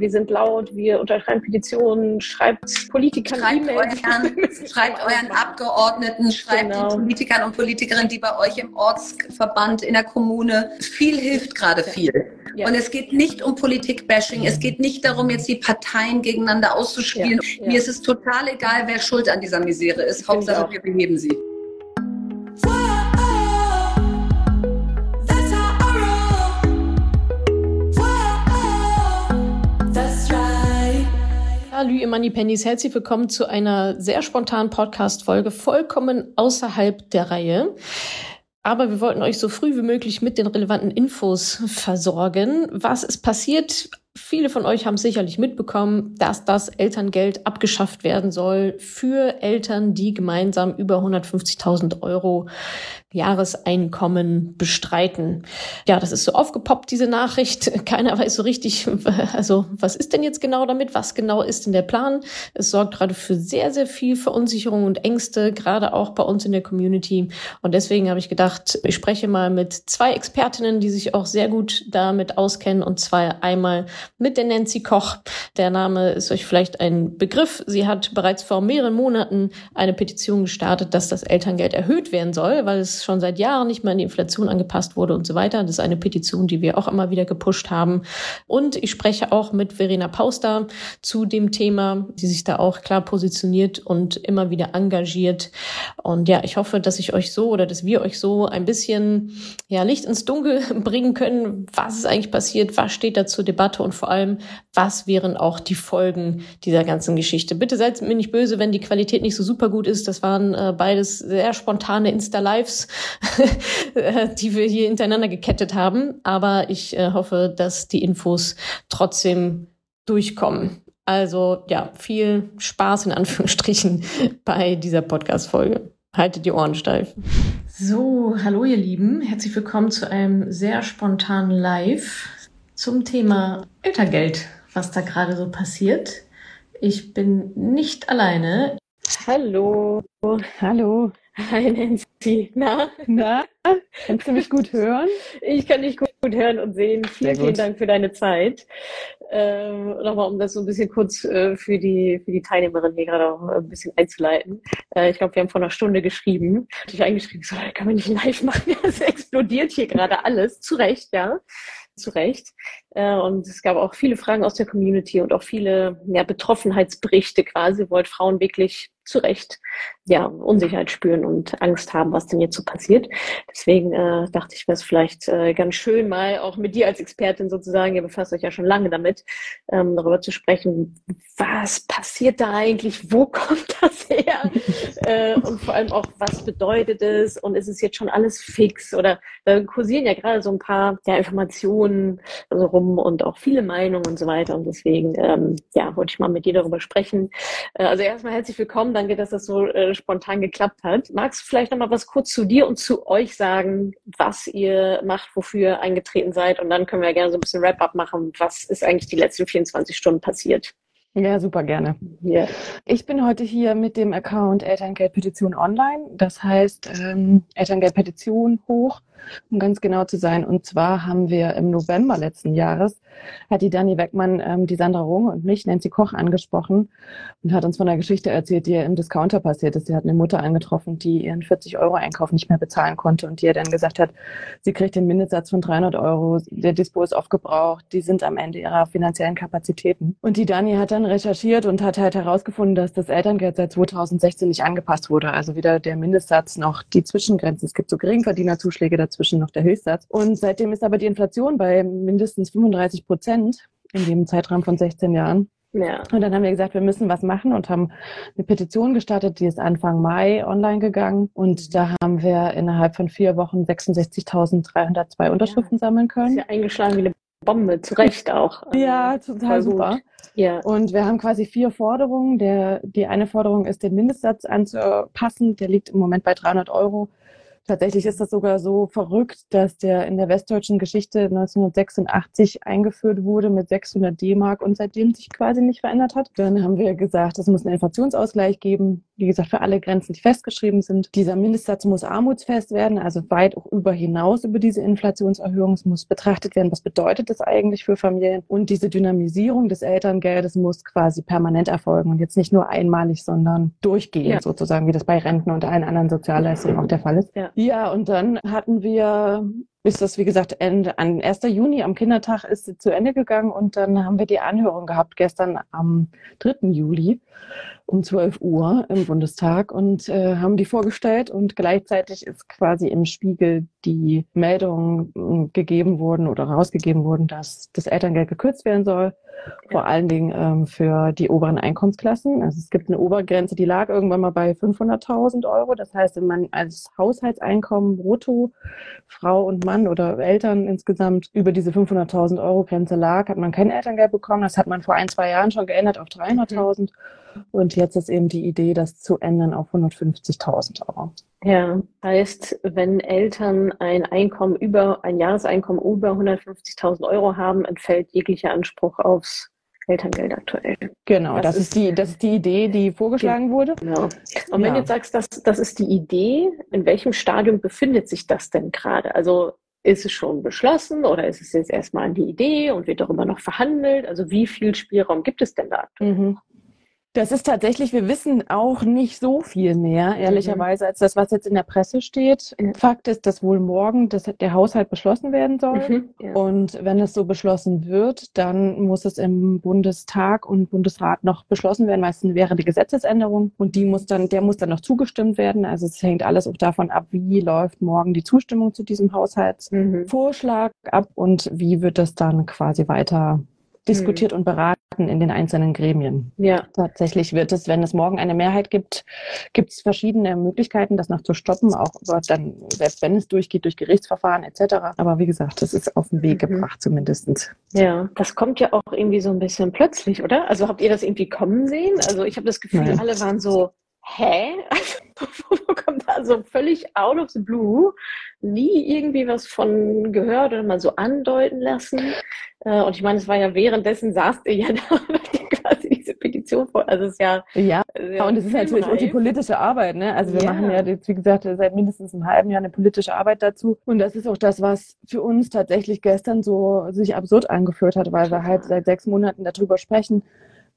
wir sind laut, wir unterschreiben Petitionen, schreibt Politikern schreibt euren, schreibt euren Abgeordneten, schreibt genau. den Politikern und Politikerinnen, die bei euch im Ortsverband, in der Kommune, viel hilft gerade viel. Ja. Und es geht nicht um Politik-Bashing, es geht nicht darum, jetzt die Parteien gegeneinander auszuspielen. Ja. Mir ist es total egal, wer schuld an dieser Misere ist. Hauptsache, wir beheben sie. Salü, ihr Moneypennies. Herzlich willkommen zu einer sehr spontanen Podcast-Folge, vollkommen außerhalb der Reihe. Aber wir wollten euch so früh wie möglich mit den relevanten Infos versorgen. Was ist passiert? Viele von euch haben sicherlich mitbekommen, dass das Elterngeld abgeschafft werden soll für Eltern, die gemeinsam über 150.000 Euro Jahreseinkommen bestreiten. Ja, das ist so aufgepoppt, diese Nachricht. Keiner weiß so richtig, also was ist denn jetzt genau damit? Was genau ist denn der Plan? Es sorgt gerade für sehr, sehr viel Verunsicherung und Ängste, gerade auch bei uns in der Community. Und deswegen habe ich gedacht, ich spreche mal mit zwei Expertinnen, die sich auch sehr gut damit auskennen. Und zwar einmal mit der Nancy Koch. Der Name ist euch vielleicht ein Begriff. Sie hat bereits vor mehreren Monaten eine Petition gestartet, dass das Elterngeld erhöht werden soll, weil es schon seit Jahren nicht mehr an die Inflation angepasst wurde und so weiter. Das ist eine Petition, die wir auch immer wieder gepusht haben. Und ich spreche auch mit Verena Pauster zu dem Thema, die sich da auch klar positioniert und immer wieder engagiert. Und ja, ich hoffe, dass ich euch so oder dass wir euch so ein bisschen ja, Licht ins Dunkel bringen können, was ist eigentlich passiert, was steht da zur Debatte und vor allem, was wären auch die Folgen dieser ganzen Geschichte. Bitte seid mir nicht böse, wenn die Qualität nicht so super gut ist. Das waren äh, beides sehr spontane Insta-Lives, die wir hier hintereinander gekettet haben. Aber ich äh, hoffe, dass die Infos trotzdem durchkommen. Also ja, viel Spaß in Anführungsstrichen bei dieser Podcast-Folge. Haltet die Ohren steif. So, hallo ihr Lieben. Herzlich willkommen zu einem sehr spontanen Live zum Thema Elterngeld, was da gerade so passiert. Ich bin nicht alleine. Hallo. Hallo. Hi Nancy. Na? Na? Kannst du mich gut hören? Ich kann dich gut, gut hören und sehen. Vielen, vielen Dank für deine Zeit. Ähm, Nochmal, um das so ein bisschen kurz äh, für die für die Teilnehmerin hier gerade auch ein bisschen einzuleiten. Äh, ich glaube, wir haben vor einer Stunde geschrieben. Ich eingeschrieben, so, kann man nicht live machen. Es explodiert hier gerade alles. Zu Recht, ja zu Recht. Äh, und es gab auch viele Fragen aus der Community und auch viele ja, Betroffenheitsberichte quasi, wo halt Frauen wirklich zu Recht ja, Unsicherheit spüren und Angst haben, was denn jetzt so passiert. Deswegen äh, dachte ich, wäre es vielleicht äh, ganz schön, mal auch mit dir als Expertin sozusagen, ihr befasst euch ja schon lange damit, ähm, darüber zu sprechen, was passiert da eigentlich, wo kommt das her äh, und vor allem auch, was bedeutet es und ist es jetzt schon alles fix oder da kursieren ja gerade so ein paar ja, Informationen also rum und auch viele Meinungen und so weiter und deswegen ähm, ja, wollte ich mal mit dir darüber sprechen. Äh, also erstmal herzlich willkommen, danke, dass das so äh, spontan geklappt hat. Magst du vielleicht noch mal was kurz zu dir und zu euch sagen, was ihr macht, wofür ihr eingetreten seid? Und dann können wir gerne so ein bisschen Wrap-up machen. Was ist eigentlich die letzten 24 Stunden passiert? Ja, super gerne. Yeah. Ich bin heute hier mit dem Account Elterngeldpetition online. Das heißt, ähm, Elterngeldpetition hoch um ganz genau zu sein. Und zwar haben wir im November letzten Jahres, hat die Dani Beckmann ähm, die Sandra Runge und mich, Nancy Koch, angesprochen und hat uns von einer Geschichte erzählt, die ihr im Discounter passiert ist. Sie hat eine Mutter angetroffen, die ihren 40-Euro-Einkauf nicht mehr bezahlen konnte und die ihr dann gesagt hat, sie kriegt den Mindestsatz von 300 Euro, der Dispo ist aufgebraucht, die sind am Ende ihrer finanziellen Kapazitäten. Und die Dani hat dann recherchiert und hat halt herausgefunden, dass das Elterngeld seit 2016 nicht angepasst wurde. Also weder der Mindestsatz noch die Zwischengrenzen. Es gibt so Geringverdienerzuschläge dazu dazwischen noch der Höchstsatz. Und seitdem ist aber die Inflation bei mindestens 35 Prozent in dem Zeitraum von 16 Jahren. Ja. Und dann haben wir gesagt, wir müssen was machen und haben eine Petition gestartet, die ist Anfang Mai online gegangen. Und da haben wir innerhalb von vier Wochen 66.302 Unterschriften ja. sammeln können. Ist ja eingeschlagen wie eine Bombe, zu Recht auch. ja, total super. Ja. Und wir haben quasi vier Forderungen. Der, die eine Forderung ist, den Mindestsatz anzupassen. Der liegt im Moment bei 300 Euro. Tatsächlich ist das sogar so verrückt, dass der in der westdeutschen Geschichte 1986 eingeführt wurde mit 600 D-Mark und seitdem sich quasi nicht verändert hat. Dann haben wir gesagt, es muss einen Inflationsausgleich geben. wie gesagt, für alle Grenzen, die festgeschrieben sind. Dieser Mindestsatz muss armutsfest werden, also weit auch über hinaus über diese Inflationserhöhung. Es muss betrachtet werden, was bedeutet das eigentlich für Familien. Und diese Dynamisierung des Elterngeldes muss quasi permanent erfolgen und jetzt nicht nur einmalig, sondern durchgehend ja. sozusagen, wie das bei Renten und allen anderen Sozialleistungen auch der Fall ist. Ja, ja und dann hatten wir ist das, wie gesagt, Ende, an 1. Juni am Kindertag ist sie zu Ende gegangen und dann haben wir die Anhörung gehabt gestern am 3. Juli um 12 Uhr im Bundestag und äh, haben die vorgestellt und gleichzeitig ist quasi im Spiegel die Meldung gegeben worden oder rausgegeben worden, dass das Elterngeld gekürzt werden soll, vor allen Dingen ähm, für die oberen Einkommensklassen. Also es gibt eine Obergrenze, die lag irgendwann mal bei 500.000 Euro. Das heißt, wenn man als Haushaltseinkommen brutto Frau und Mann oder Eltern insgesamt über diese 500.000 Euro Grenze lag, hat man kein Elterngeld bekommen. Das hat man vor ein, zwei Jahren schon geändert auf 300.000. Mhm. Und jetzt ist eben die Idee, das zu ändern auf 150.000 Euro. Ja, heißt, wenn Eltern ein Einkommen über, ein Jahreseinkommen über 150.000 Euro haben, entfällt jeglicher Anspruch aufs Elterngeld aktuell. Genau, das, das ist, die, das ist die Idee, die vorgeschlagen genau. wurde. Genau. Und wenn du jetzt sagst, das, das ist die Idee, in welchem Stadium befindet sich das denn gerade? Also ist es schon beschlossen oder ist es jetzt erstmal die Idee und wird darüber noch verhandelt? Also wie viel Spielraum gibt es denn da? Mhm. Das ist tatsächlich, wir wissen auch nicht so viel mehr, mhm. ehrlicherweise, als das, was jetzt in der Presse steht. Mhm. Fakt ist, dass wohl morgen dass der Haushalt beschlossen werden soll. Mhm, ja. Und wenn es so beschlossen wird, dann muss es im Bundestag und Bundesrat noch beschlossen werden. Meistens wäre die Gesetzesänderung und die muss dann, der muss dann noch zugestimmt werden. Also es hängt alles auch davon ab, wie läuft morgen die Zustimmung zu diesem Haushaltsvorschlag mhm. ab und wie wird das dann quasi weiter diskutiert mhm. und beraten in den einzelnen Gremien. Ja. Tatsächlich wird es, wenn es morgen eine Mehrheit gibt, gibt es verschiedene Möglichkeiten, das noch zu stoppen, auch dann, selbst wenn es durchgeht, durch Gerichtsverfahren etc. Aber wie gesagt, das ist auf den Weg mhm. gebracht zumindest. Ja, das kommt ja auch irgendwie so ein bisschen plötzlich, oder? Also habt ihr das irgendwie kommen sehen? Also ich habe das Gefühl, Nein. alle waren so, hä? wo kommt da so völlig out of the blue? Nie irgendwie was von gehört oder mal so andeuten lassen. Äh, und ich meine, es war ja währenddessen saßt ihr ja da quasi diese Petition vor. Also es ist ja. Ja, ja und es ist natürlich auch die politische Arbeit, ne? Also wir ja. machen ja jetzt, wie gesagt, seit mindestens einem halben Jahr eine politische Arbeit dazu. Und das ist auch das, was für uns tatsächlich gestern so sich absurd angeführt hat, weil wir halt seit sechs Monaten darüber sprechen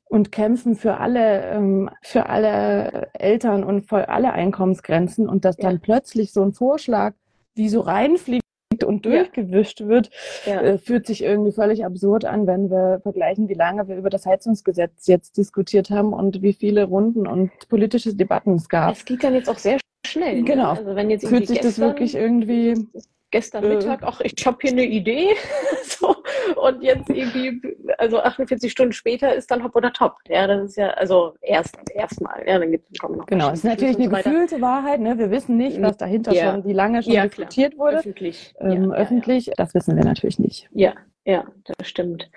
und kämpfen für alle, ähm, für alle Eltern und für alle Einkommensgrenzen und dass dann ja. plötzlich so ein Vorschlag wie so reinfliegt und durchgewischt ja. wird, ja. Äh, fühlt sich irgendwie völlig absurd an, wenn wir vergleichen, wie lange wir über das Heizungsgesetz jetzt diskutiert haben und wie viele Runden und politische Debatten es gab. Es geht dann jetzt auch sehr schnell. Ne? Genau. Also wenn jetzt fühlt sich das wirklich irgendwie gestern äh. Mittag, ach, ich habe hier eine Idee. so, und jetzt irgendwie, also 48 Stunden später ist dann hopp oder top. Ja, das ist ja, also erst erstmal. Ja, dann gibt es noch Genau, es ist natürlich eine gefühlte Wahrheit. Ne? Wir wissen nicht, was dahinter ja. schon, wie lange schon ja, diskutiert wurde. Öffentlich. Ähm, ja, öffentlich, das wissen wir natürlich nicht. Ja, ja, das stimmt.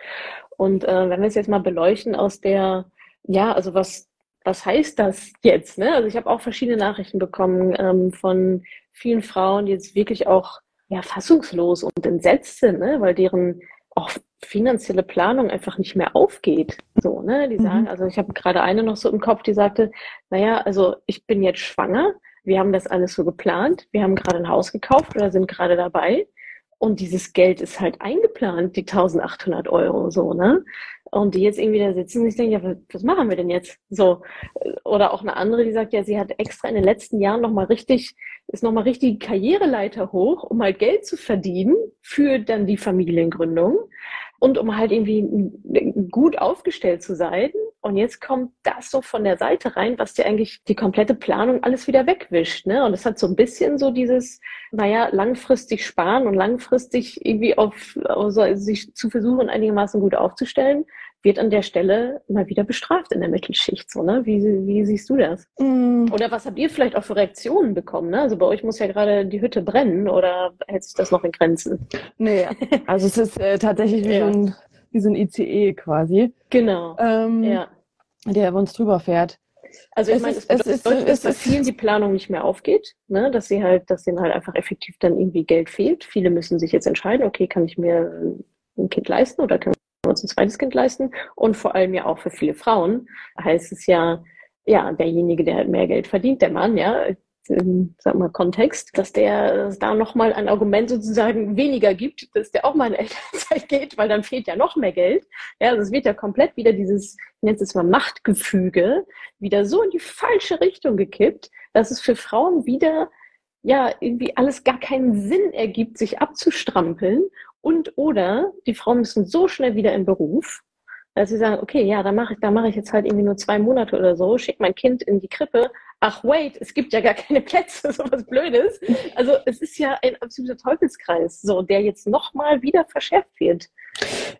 Und äh, wenn wir es jetzt mal beleuchten aus der, ja, also was was heißt das jetzt? Ne? Also ich habe auch verschiedene Nachrichten bekommen ähm, von vielen Frauen, die jetzt wirklich auch ja, fassungslos und entsetzt sind, ne? weil deren auch finanzielle Planung einfach nicht mehr aufgeht. So, ne? Die sagen, mhm. also ich habe gerade eine noch so im Kopf, die sagte, naja, also ich bin jetzt schwanger, wir haben das alles so geplant, wir haben gerade ein Haus gekauft oder sind gerade dabei. Und dieses Geld ist halt eingeplant, die 1800 Euro, so, ne? Und die jetzt irgendwie da sitzen und ich denke, ja, was machen wir denn jetzt? So. Oder auch eine andere, die sagt, ja, sie hat extra in den letzten Jahren nochmal richtig, ist nochmal richtig Karriereleiter hoch, um halt Geld zu verdienen für dann die Familiengründung und um halt irgendwie gut aufgestellt zu sein. Und jetzt kommt das so von der Seite rein, was dir eigentlich die komplette Planung alles wieder wegwischt. Ne? Und es hat so ein bisschen so dieses, naja, langfristig sparen und langfristig irgendwie auf, also sich zu versuchen, einigermaßen gut aufzustellen wird an der Stelle mal wieder bestraft in der Mittelschicht. So, ne? wie, wie siehst du das? Mm. Oder was habt ihr vielleicht auch für Reaktionen bekommen? Ne? Also bei euch muss ja gerade die Hütte brennen oder hält sich das noch in Grenzen? Nee, also es ist äh, tatsächlich wie, ja. so ein, wie so ein ICE quasi. Genau. Ähm, ja. Der bei uns drüber fährt. Also ich meine, es, es, es, bedeutet, dass bei vielen die Planung nicht mehr aufgeht, ne? dass sie halt, dass denen halt einfach effektiv dann irgendwie Geld fehlt. Viele müssen sich jetzt entscheiden, okay, kann ich mir ein Kind leisten oder kann uns ein zweites Kind leisten. Und vor allem ja auch für viele Frauen heißt es ja, ja, derjenige, der mehr Geld verdient, der Mann, ja, im, sag mal, Kontext, dass der dass da nochmal ein Argument sozusagen weniger gibt, dass der auch mal in Elternzeit geht, weil dann fehlt ja noch mehr Geld. Ja, also es wird ja komplett wieder dieses, ich nenne es mal Machtgefüge, wieder so in die falsche Richtung gekippt, dass es für Frauen wieder ja irgendwie alles gar keinen Sinn ergibt, sich abzustrampeln und oder die Frauen müssen so schnell wieder in Beruf, dass sie sagen, okay, ja, da mache ich, da mache ich jetzt halt irgendwie nur zwei Monate oder so, schicke mein Kind in die Krippe. Ach wait, es gibt ja gar keine Plätze, so was Blödes. Also es ist ja ein absoluter Teufelskreis, so der jetzt nochmal wieder verschärft wird.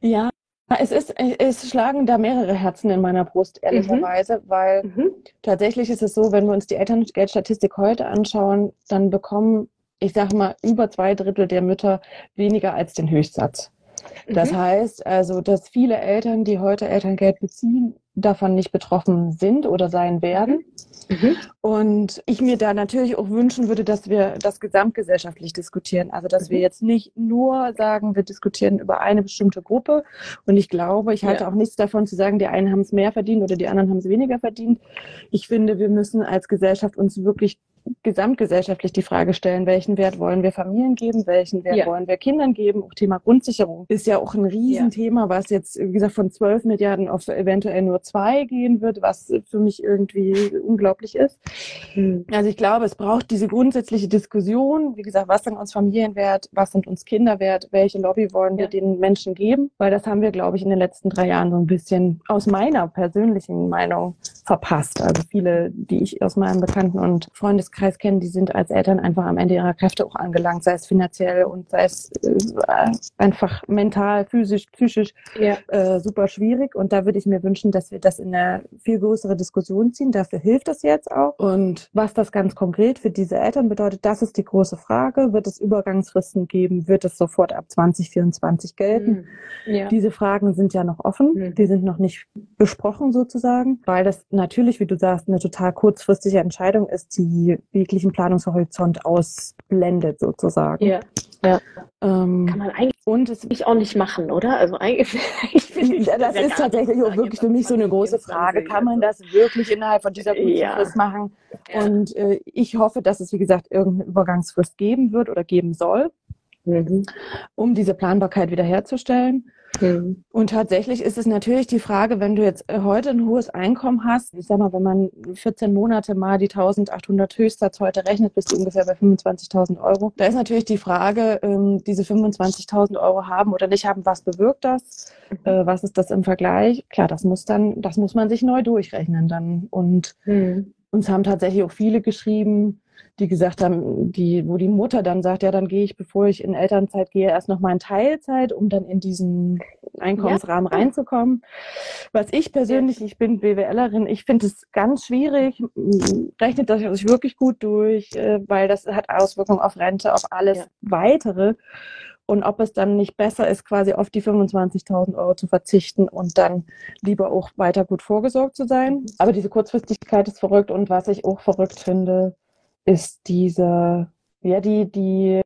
Ja, es ist, es schlagen da mehrere Herzen in meiner Brust, ehrlicherweise, mhm. weil mhm. tatsächlich ist es so, wenn wir uns die Elterngeldstatistik heute anschauen, dann bekommen, ich sage mal, über zwei Drittel der Mütter weniger als den Höchstsatz. Das mhm. heißt also, dass viele Eltern, die heute Elterngeld beziehen, davon nicht betroffen sind oder sein werden. Mhm. Und ich mir da natürlich auch wünschen würde, dass wir das gesamtgesellschaftlich diskutieren. Also, dass mhm. wir jetzt nicht nur sagen, wir diskutieren über eine bestimmte Gruppe. Und ich glaube, ich halte ja. auch nichts davon zu sagen, die einen haben es mehr verdient oder die anderen haben es weniger verdient. Ich finde, wir müssen als Gesellschaft uns wirklich gesamtgesellschaftlich die Frage stellen, welchen Wert wollen wir Familien geben, welchen Wert ja. wollen wir Kindern geben. Auch Thema Grundsicherung ist ja auch ein Riesenthema, ja. was jetzt, wie gesagt, von 12 Milliarden auf eventuell nur zwei gehen wird, was für mich irgendwie unglaublich ist. Mhm. Also ich glaube, es braucht diese grundsätzliche Diskussion, wie gesagt, was sind uns Familien wert, was sind uns Kinder wert, welche Lobby wollen wir ja. den Menschen geben, weil das haben wir, glaube ich, in den letzten drei Jahren so ein bisschen aus meiner persönlichen Meinung verpasst. Also viele, die ich aus meinem Bekannten- und Freundeskreis Freundeskreis kennen, die sind als Eltern einfach am Ende ihrer Kräfte auch angelangt, sei es finanziell und sei es äh, einfach mental, physisch, psychisch ja. äh, super schwierig. Und da würde ich mir wünschen, dass wir das in eine viel größere Diskussion ziehen. Dafür hilft es jetzt auch. Und was das ganz konkret für diese Eltern bedeutet, das ist die große Frage. Wird es Übergangsfristen geben? Wird es sofort ab 2024 gelten? Mhm. Ja. Diese Fragen sind ja noch offen. Mhm. Die sind noch nicht besprochen sozusagen, weil das natürlich, wie du sagst, eine total kurzfristige Entscheidung ist, die jeglichen Planungshorizont ausblendet sozusagen. Ja. Ja. Ähm, Kann man eigentlich und es auch nicht machen, oder? Also eigentlich, ich das ist tatsächlich auch wirklich für mich so eine große Frage. Kann man das wirklich innerhalb von dieser kurzen ja. Frist machen? Ja. Und äh, ich hoffe, dass es, wie gesagt, irgendeine Übergangsfrist geben wird oder geben soll, mhm. um diese Planbarkeit wiederherzustellen. Mhm. Und tatsächlich ist es natürlich die Frage, wenn du jetzt äh, heute ein hohes Einkommen hast, ich sag mal, wenn man 14 Monate mal die 1800 Höchstsatz heute rechnet, bist du ungefähr bei 25.000 Euro. Da ist natürlich die Frage, ähm, diese 25.000 Euro haben oder nicht haben, was bewirkt das? Mhm. Äh, was ist das im Vergleich? Klar, das muss dann, das muss man sich neu durchrechnen dann. Und mhm. uns haben tatsächlich auch viele geschrieben, die gesagt haben, die, wo die Mutter dann sagt, ja, dann gehe ich, bevor ich in Elternzeit gehe, erst noch mal in Teilzeit, um dann in diesen Einkommensrahmen ja. reinzukommen. Was ich persönlich, ich bin BWLerin, ich finde es ganz schwierig, rechnet das sich wirklich gut durch, äh, weil das hat Auswirkungen auf Rente, auf alles ja. weitere. Und ob es dann nicht besser ist, quasi auf die 25.000 Euro zu verzichten und dann lieber auch weiter gut vorgesorgt zu sein. Mhm. Aber diese Kurzfristigkeit ist verrückt und was ich auch verrückt finde, ist diese, ja, die, die,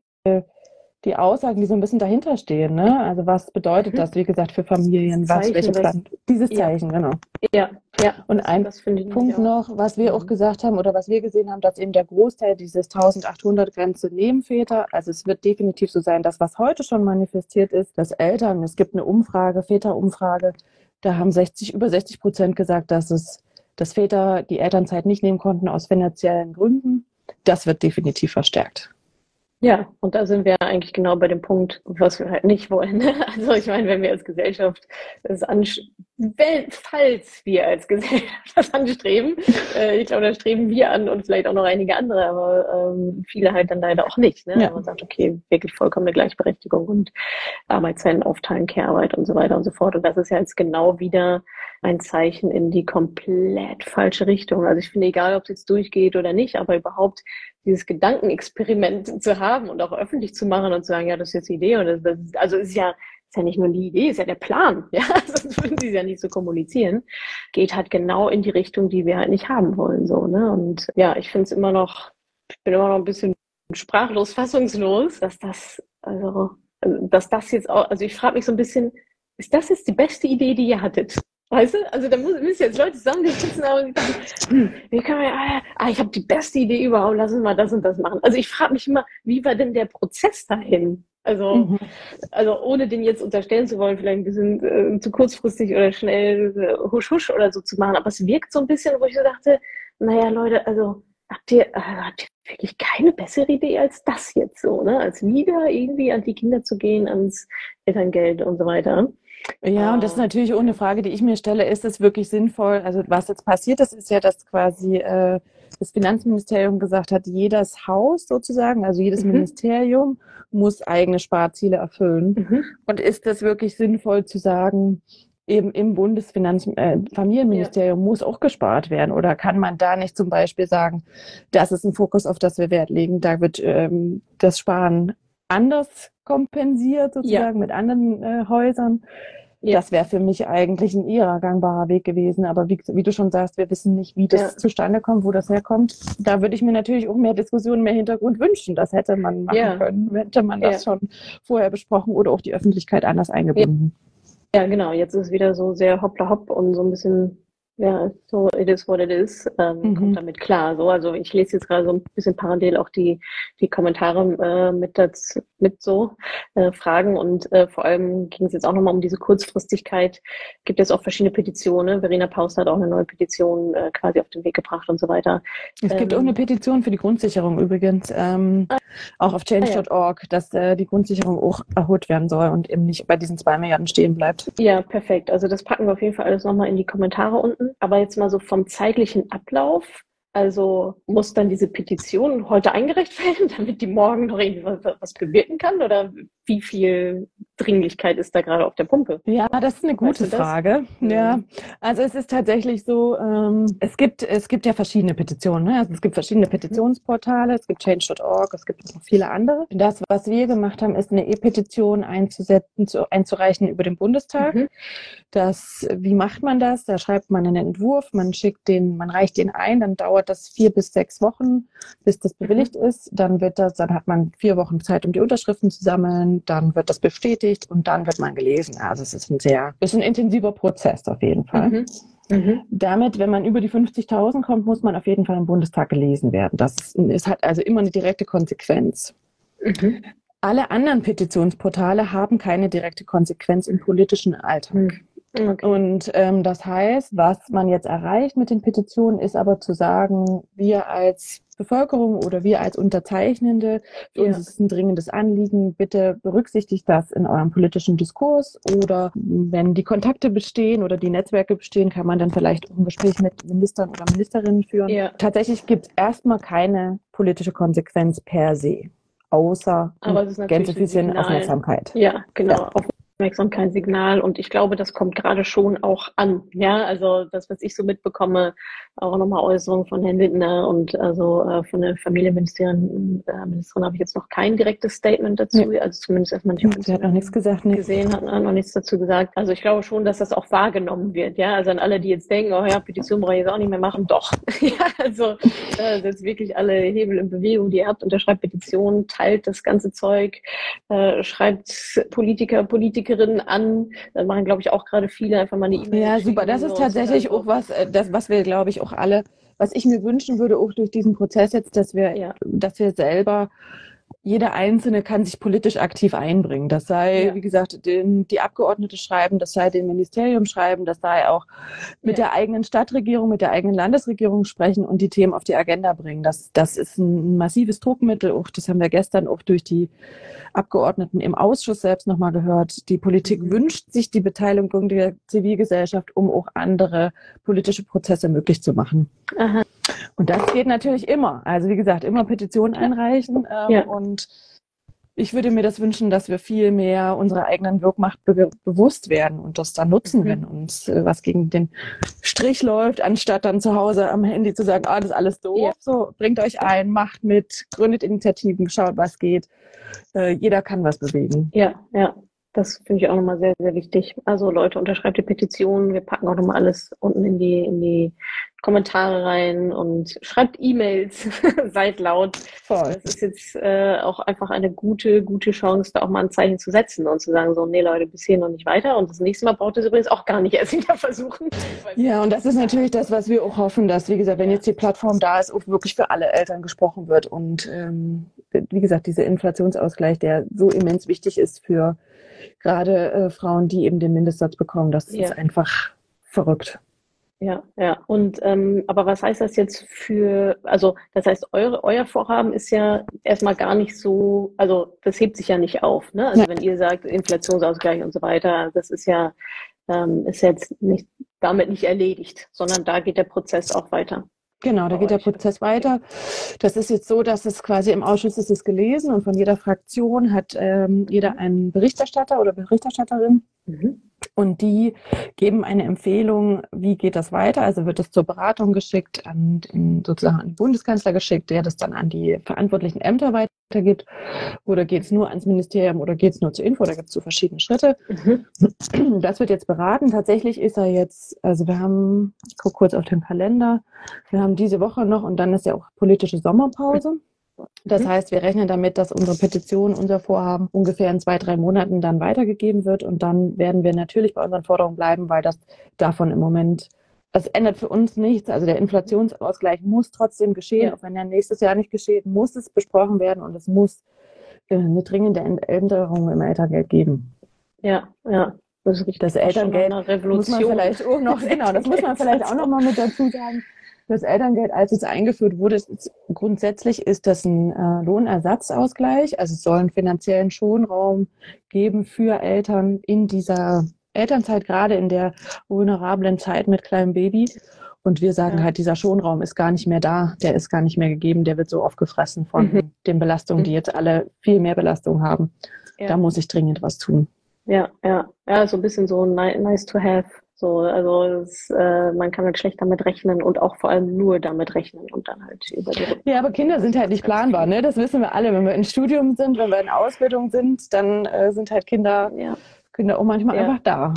die Aussagen, die so ein bisschen dahinter stehen, ne? Also was bedeutet mhm. das, wie gesagt, für Familien, was, Zeichen, welche Plan, dieses Zeichen, ja. genau. Ja, ja. Und ein Punkt noch, was wir auch mhm. gesagt haben oder was wir gesehen haben, dass eben der Großteil dieses 1800 Grenze neben Väter, also es wird definitiv so sein, dass was heute schon manifestiert ist, dass Eltern, es gibt eine Umfrage, Väterumfrage, da haben 60, über 60 Prozent gesagt, dass es, dass Väter die Elternzeit nicht nehmen konnten aus finanziellen Gründen das wird definitiv verstärkt. Ja, und da sind wir eigentlich genau bei dem Punkt, was wir halt nicht wollen. Also ich meine, wenn wir als Gesellschaft das falls wir als Gesellschaft das anstreben, äh, ich glaube, da streben wir an und vielleicht auch noch einige andere, aber ähm, viele halt dann leider auch nicht. Ne? Ja. Man sagt, okay, wirklich vollkommene Gleichberechtigung und Arbeitszeiten aufteilen, Care-Arbeit und so weiter und so fort. Und das ist ja jetzt genau wieder ein Zeichen in die komplett falsche Richtung. Also ich finde, egal, ob es jetzt durchgeht oder nicht, aber überhaupt dieses Gedankenexperiment zu haben und auch öffentlich zu machen und zu sagen, ja, das ist jetzt die Idee und das, das also ist ja ist ja nicht nur die Idee, ist ja der Plan, ja, sonst würden sie es ja nicht so kommunizieren, geht halt genau in die Richtung, die wir halt nicht haben wollen, so, ne, und ja, ich finde es immer noch, ich bin immer noch ein bisschen sprachlos, fassungslos, dass das, also, dass das jetzt auch, also ich frage mich so ein bisschen, ist das jetzt die beste Idee, die ihr hattet? Weißt du? Also da müssen jetzt Leute zusammen die sitzen und hm, wie können wir, ah, ah ich habe die beste Idee überhaupt, lass uns mal das und das machen. Also ich frage mich immer, wie war denn der Prozess dahin? Also, mhm. also ohne den jetzt unterstellen zu wollen, vielleicht ein bisschen äh, zu kurzfristig oder schnell äh, husch husch oder so zu machen, aber es wirkt so ein bisschen, wo ich so dachte, naja Leute, also habt ihr, äh, habt ihr wirklich keine bessere Idee als das jetzt so, ne? Als wieder irgendwie an die Kinder zu gehen, ans Elterngeld und so weiter. Ja, und das ist natürlich ohne Frage, die ich mir stelle, ist es wirklich sinnvoll? Also was jetzt passiert ist, ist ja, dass quasi äh, das Finanzministerium gesagt hat, jedes Haus sozusagen, also jedes mhm. Ministerium muss eigene Sparziele erfüllen. Mhm. Und ist das wirklich sinnvoll zu sagen, eben im Bundesfamilienministerium äh, ja. muss auch gespart werden? Oder kann man da nicht zum Beispiel sagen, das ist ein Fokus, auf das wir Wert legen, da wird ähm, das Sparen anders kompensiert, sozusagen ja. mit anderen äh, Häusern. Ja. Das wäre für mich eigentlich ein eher gangbarer Weg gewesen. Aber wie, wie du schon sagst, wir wissen nicht, wie das ja. zustande kommt, wo das herkommt. Da würde ich mir natürlich auch mehr Diskussionen, mehr Hintergrund wünschen. Das hätte man machen ja. können, hätte man das schon vorher besprochen oder auch die Öffentlichkeit anders eingebunden. Ja, genau. Jetzt ist es wieder so sehr hoppla hopp und so ein bisschen ja, so it is what it is, ähm, mhm. kommt damit klar. So, also ich lese jetzt gerade so ein bisschen parallel auch die die Kommentare äh, mit das, mit so äh, Fragen und äh, vor allem ging es jetzt auch nochmal um diese Kurzfristigkeit. Gibt es auch verschiedene Petitionen. Verena Paust hat auch eine neue Petition äh, quasi auf den Weg gebracht und so weiter. Es ähm, gibt auch eine Petition für die Grundsicherung übrigens, ähm, ah, auch auf change.org, ah, ja. dass äh, die Grundsicherung auch erholt werden soll und eben nicht bei diesen zwei Milliarden stehen bleibt. Ja, perfekt. Also das packen wir auf jeden Fall alles nochmal in die Kommentare unten. Aber jetzt mal so vom zeitlichen Ablauf. Also muss dann diese Petition heute eingereicht werden, damit die morgen noch irgendwie was, bewirken kann? Oder wie viel Dringlichkeit ist da gerade auf der Pumpe? Ja, das ist eine gute Frage. Mhm. Ja, also es ist tatsächlich so, ähm, es gibt es gibt ja verschiedene Petitionen. Ne? Also es gibt verschiedene mhm. Petitionsportale, es gibt Change.org, es gibt noch viele andere. Das, was wir gemacht haben, ist eine E-Petition einzusetzen, zu, einzureichen über den Bundestag. Mhm. Das, wie macht man das? Da schreibt man einen Entwurf, man schickt den, man reicht den ein, dann dauert das vier bis sechs Wochen, bis das bewilligt mhm. ist. Dann wird das, dann hat man vier Wochen Zeit, um die Unterschriften zu sammeln dann wird das bestätigt und dann wird man gelesen. Also es ist ein sehr, ist ein intensiver Prozess auf jeden Fall. Mhm. Mhm. Damit, wenn man über die 50.000 kommt, muss man auf jeden Fall im Bundestag gelesen werden. Das ist, ist hat also immer eine direkte Konsequenz. Mhm. Alle anderen Petitionsportale haben keine direkte Konsequenz im politischen Alltag. Okay. Und ähm, das heißt, was man jetzt erreicht mit den Petitionen, ist aber zu sagen, wir als Bevölkerung oder wir als Unterzeichnende, für ja. uns ist es ein dringendes Anliegen, bitte berücksichtigt das in eurem politischen Diskurs oder wenn die Kontakte bestehen oder die Netzwerke bestehen, kann man dann vielleicht ein Gespräch mit Ministern oder Ministerinnen führen. Ja. Tatsächlich gibt es erstmal keine politische Konsequenz per se außer Gänsefüßchen Aufmerksamkeit. Ja, genau. Ja. Aufmerksamkeitssignal und ich glaube, das kommt gerade schon auch an. Ja, also das, was ich so mitbekomme, auch nochmal Äußerungen von Herrn Lindner und also äh, von der Familienministerin äh, Ministerin habe ich jetzt noch kein direktes Statement dazu, ja. also zumindest erstmal nicht. Sie hat noch nichts gesagt, nicht. gesehen, hat noch nichts dazu gesagt. Also ich glaube schon, dass das auch wahrgenommen wird. Ja, also an alle, die jetzt denken, oh ja, Petition brauche ich jetzt auch nicht mehr machen, doch. ja, also äh, setzt wirklich alle Hebel in Bewegung, die ihr habt, unterschreibt Petitionen, teilt das ganze Zeug, äh, schreibt Politiker, Politiker Politikerinnen an. Das machen, glaube ich, auch gerade viele einfach mal eine E-Mail. Ja, super. Das ist tatsächlich auch was, äh, das, was wir, glaube ich, auch alle, was ich mir wünschen würde, auch durch diesen Prozess jetzt, dass wir, ja. dass wir selber jeder Einzelne kann sich politisch aktiv einbringen. Das sei, ja. wie gesagt, den, die Abgeordnete schreiben, das sei dem Ministerium schreiben, das sei auch mit ja. der eigenen Stadtregierung, mit der eigenen Landesregierung sprechen und die Themen auf die Agenda bringen. Das, das ist ein massives Druckmittel. Auch das haben wir gestern auch durch die Abgeordneten im Ausschuss selbst nochmal gehört. Die Politik mhm. wünscht sich die Beteiligung der Zivilgesellschaft, um auch andere politische Prozesse möglich zu machen. Aha. Und das geht natürlich immer. Also wie gesagt, immer Petitionen einreichen. Ähm, ja. Und ich würde mir das wünschen, dass wir viel mehr unserer eigenen Wirkmacht be bewusst werden und das dann nutzen, mhm. wenn uns äh, was gegen den Strich läuft, anstatt dann zu Hause am Handy zu sagen, ah, das ist alles doof. Ja. So, bringt euch ein, macht mit, gründet Initiativen, schaut, was geht. Äh, jeder kann was bewegen. Ja, ja. Das finde ich auch nochmal sehr, sehr wichtig. Also Leute, unterschreibt die Petition. Wir packen auch nochmal alles unten in die, in die Kommentare rein und schreibt E-Mails, seid laut. Voll. Das ist jetzt äh, auch einfach eine gute, gute Chance, da auch mal ein Zeichen zu setzen und zu sagen, so, nee Leute, bis hier noch nicht weiter. Und das nächste Mal braucht ihr es übrigens auch gar nicht erst wieder versuchen. Ja, und das ist natürlich das, was wir auch hoffen, dass, wie gesagt, wenn jetzt die Plattform da ist, auch wirklich für alle Eltern gesprochen wird. Und ähm, wie gesagt, dieser Inflationsausgleich, der so immens wichtig ist für gerade äh, Frauen, die eben den Mindestsatz bekommen, das ja. ist einfach verrückt. Ja, ja. Und ähm, aber was heißt das jetzt für, also das heißt, eure, euer Vorhaben ist ja erstmal gar nicht so, also das hebt sich ja nicht auf, ne? Also ja. wenn ihr sagt, Inflationsausgleich und so weiter, das ist ja, ähm, ist jetzt nicht damit nicht erledigt, sondern da geht der Prozess auch weiter. Genau, da geht der Prozess weiter. Das ist jetzt so, dass es quasi im Ausschuss ist es gelesen und von jeder Fraktion hat ähm, jeder einen Berichterstatter oder Berichterstatterin. Mhm. Und die geben eine Empfehlung, wie geht das weiter? Also wird es zur Beratung geschickt, an den, sozusagen an den Bundeskanzler geschickt, der das dann an die verantwortlichen Ämter weitergibt. Oder geht es nur ans Ministerium oder geht es nur zur Info? Da gibt es so verschiedene Schritte. Mhm. Das wird jetzt beraten. Tatsächlich ist er jetzt, also wir haben, ich gucke kurz auf den Kalender, wir haben diese Woche noch und dann ist ja auch politische Sommerpause. Das mhm. heißt, wir rechnen damit, dass unsere Petition, unser Vorhaben ungefähr in zwei, drei Monaten dann weitergegeben wird. Und dann werden wir natürlich bei unseren Forderungen bleiben, weil das davon im Moment, das ändert für uns nichts. Also der Inflationsausgleich muss trotzdem geschehen. Ja. Auch wenn er nächstes Jahr nicht geschieht, muss es besprochen werden und es muss äh, eine dringende Änderung im Elterngeld geben. Ja, ja. Das, das Elterngeld muss man vielleicht auch noch, genau, das muss man vielleicht auch noch mal mit dazu sagen das Elterngeld, als es eingeführt wurde, ist, grundsätzlich ist das ein äh, Lohnersatzausgleich. Also es soll einen finanziellen Schonraum geben für Eltern in dieser Elternzeit, gerade in der vulnerablen Zeit mit kleinem Baby. Und wir sagen ja. halt, dieser Schonraum ist gar nicht mehr da, der ist gar nicht mehr gegeben, der wird so aufgefressen von mhm. den Belastungen, die jetzt alle viel mehr Belastung haben. Ja. Da muss ich dringend was tun. Ja, ja, ja, so ein bisschen so nice to have so, also es, äh, man kann halt schlecht damit rechnen und auch vor allem nur damit rechnen und dann halt über die Ja, aber Kinder sind halt nicht planbar, ne? Das wissen wir alle. Wenn wir in Studium sind, wenn wir in Ausbildung sind, dann äh, sind halt Kinder, ja. Kinder auch manchmal ja. einfach da.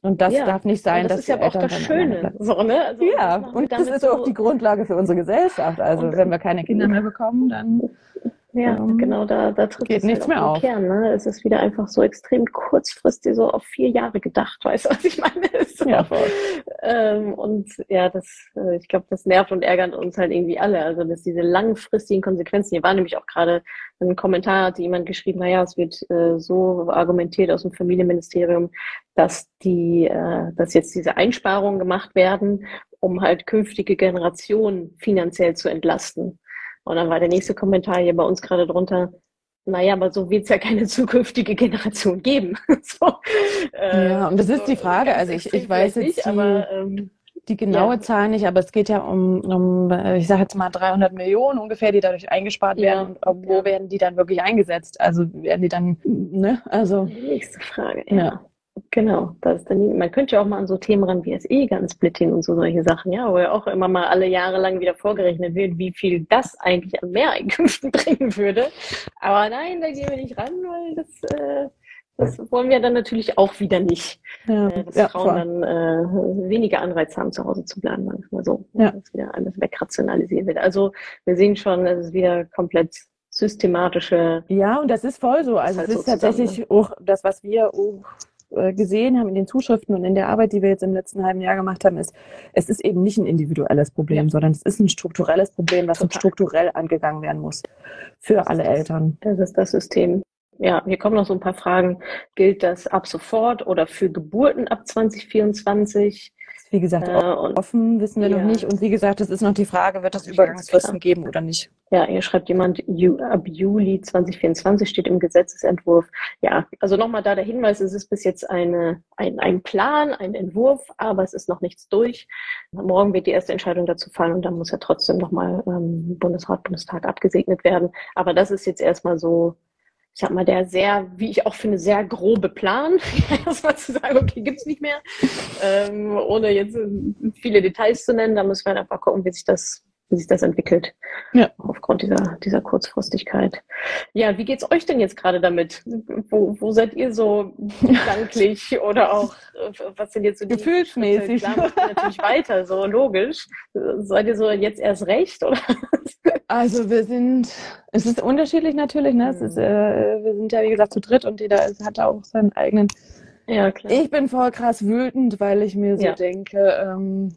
Und das ja. darf nicht sein, das dass ist ja auch das Schöne. So, ne? also, ja, und das ist so auch die Grundlage für unsere Gesellschaft. Also wenn wir keine Kinder mehr bekommen, dann ja, ähm, genau, da, da tritt geht es nichts halt mehr auf. Kern, ne? Es ist wieder einfach so extrem kurzfristig, so auf vier Jahre gedacht, weißt du, was ich meine? So. Ja, voll. Ähm, und ja, das, äh, ich glaube, das nervt und ärgert uns halt irgendwie alle. Also, dass diese langfristigen Konsequenzen, hier war nämlich auch gerade ein Kommentar, hat jemand geschrieben, naja, es wird äh, so argumentiert aus dem Familienministerium, dass die, äh, dass jetzt diese Einsparungen gemacht werden, um halt künftige Generationen finanziell zu entlasten. Und dann war der nächste Kommentar hier bei uns gerade drunter, naja, aber so wird es ja keine zukünftige Generation geben. so, äh, ja, und das ist die Frage. Also ich, ich weiß jetzt nicht, die, aber, ähm, die genaue ja. Zahl nicht, aber es geht ja um, um ich sage jetzt mal 300 Millionen ungefähr, die dadurch eingespart ja. werden. Und wo ja. werden die dann wirklich eingesetzt? Also werden die dann, ne? Also. Die nächste Frage, ja. Genau, das dann, man könnte ja auch mal an so Themen ran wie SE-Gun-Splitting und so solche Sachen, ja, wo ja auch immer mal alle Jahre lang wieder vorgerechnet wird, wie viel das eigentlich an Mehreinkünften bringen würde. Aber nein, da gehen wir nicht ran, weil das, äh, das wollen wir dann natürlich auch wieder nicht. Ja, äh, dass ja, Frauen dann äh, weniger Anreiz haben, zu Hause zu bleiben, manchmal so, ja. dass wieder alles wegrationalisiert wird. Also wir sehen schon, es ist wieder komplett systematische. Ja, und das ist voll so. Also es ist tatsächlich auch das, was wir auch gesehen haben in den Zuschriften und in der Arbeit, die wir jetzt im letzten halben Jahr gemacht haben, ist, es ist eben nicht ein individuelles Problem, ja. sondern es ist ein strukturelles Problem, was strukturell angegangen werden muss für alle Eltern. Das ist das System. Ja, hier kommen noch so ein paar Fragen. Gilt das ab sofort oder für Geburten ab 2024? Wie gesagt, äh, offen wissen wir ja. noch nicht. Und wie gesagt, es ist noch die Frage, wird es Übergangsfristen geben oder nicht? Ja, hier schreibt jemand, ab Juli 2024 steht im Gesetzesentwurf. Ja, also nochmal da der Hinweis, es ist bis jetzt eine, ein, ein Plan, ein Entwurf, aber es ist noch nichts durch. Morgen wird die erste Entscheidung dazu fallen und dann muss ja trotzdem nochmal ähm, Bundesrat, Bundestag abgesegnet werden. Aber das ist jetzt erstmal so ich sag mal, der sehr, wie ich auch finde, sehr grobe Plan, erstmal zu sagen, okay, gibt's nicht mehr, ähm, ohne jetzt viele Details zu nennen, da müssen wir einfach gucken, wie sich das wie sich das entwickelt. Ja. Aufgrund dieser, dieser Kurzfristigkeit. Ja, wie geht's euch denn jetzt gerade damit? Wo, wo seid ihr so gedanklich oder auch, äh, was sind jetzt so die Gefühlsmäßig? Klar, natürlich weiter, so logisch. Seid ihr so jetzt erst recht oder? Also wir sind, es ist unterschiedlich natürlich, ne? Es ist, mhm. äh, wir sind ja wie gesagt zu dritt und jeder hat auch seinen eigenen. Ja, klar. Ich bin voll krass wütend, weil ich mir so ja. denke, ähm,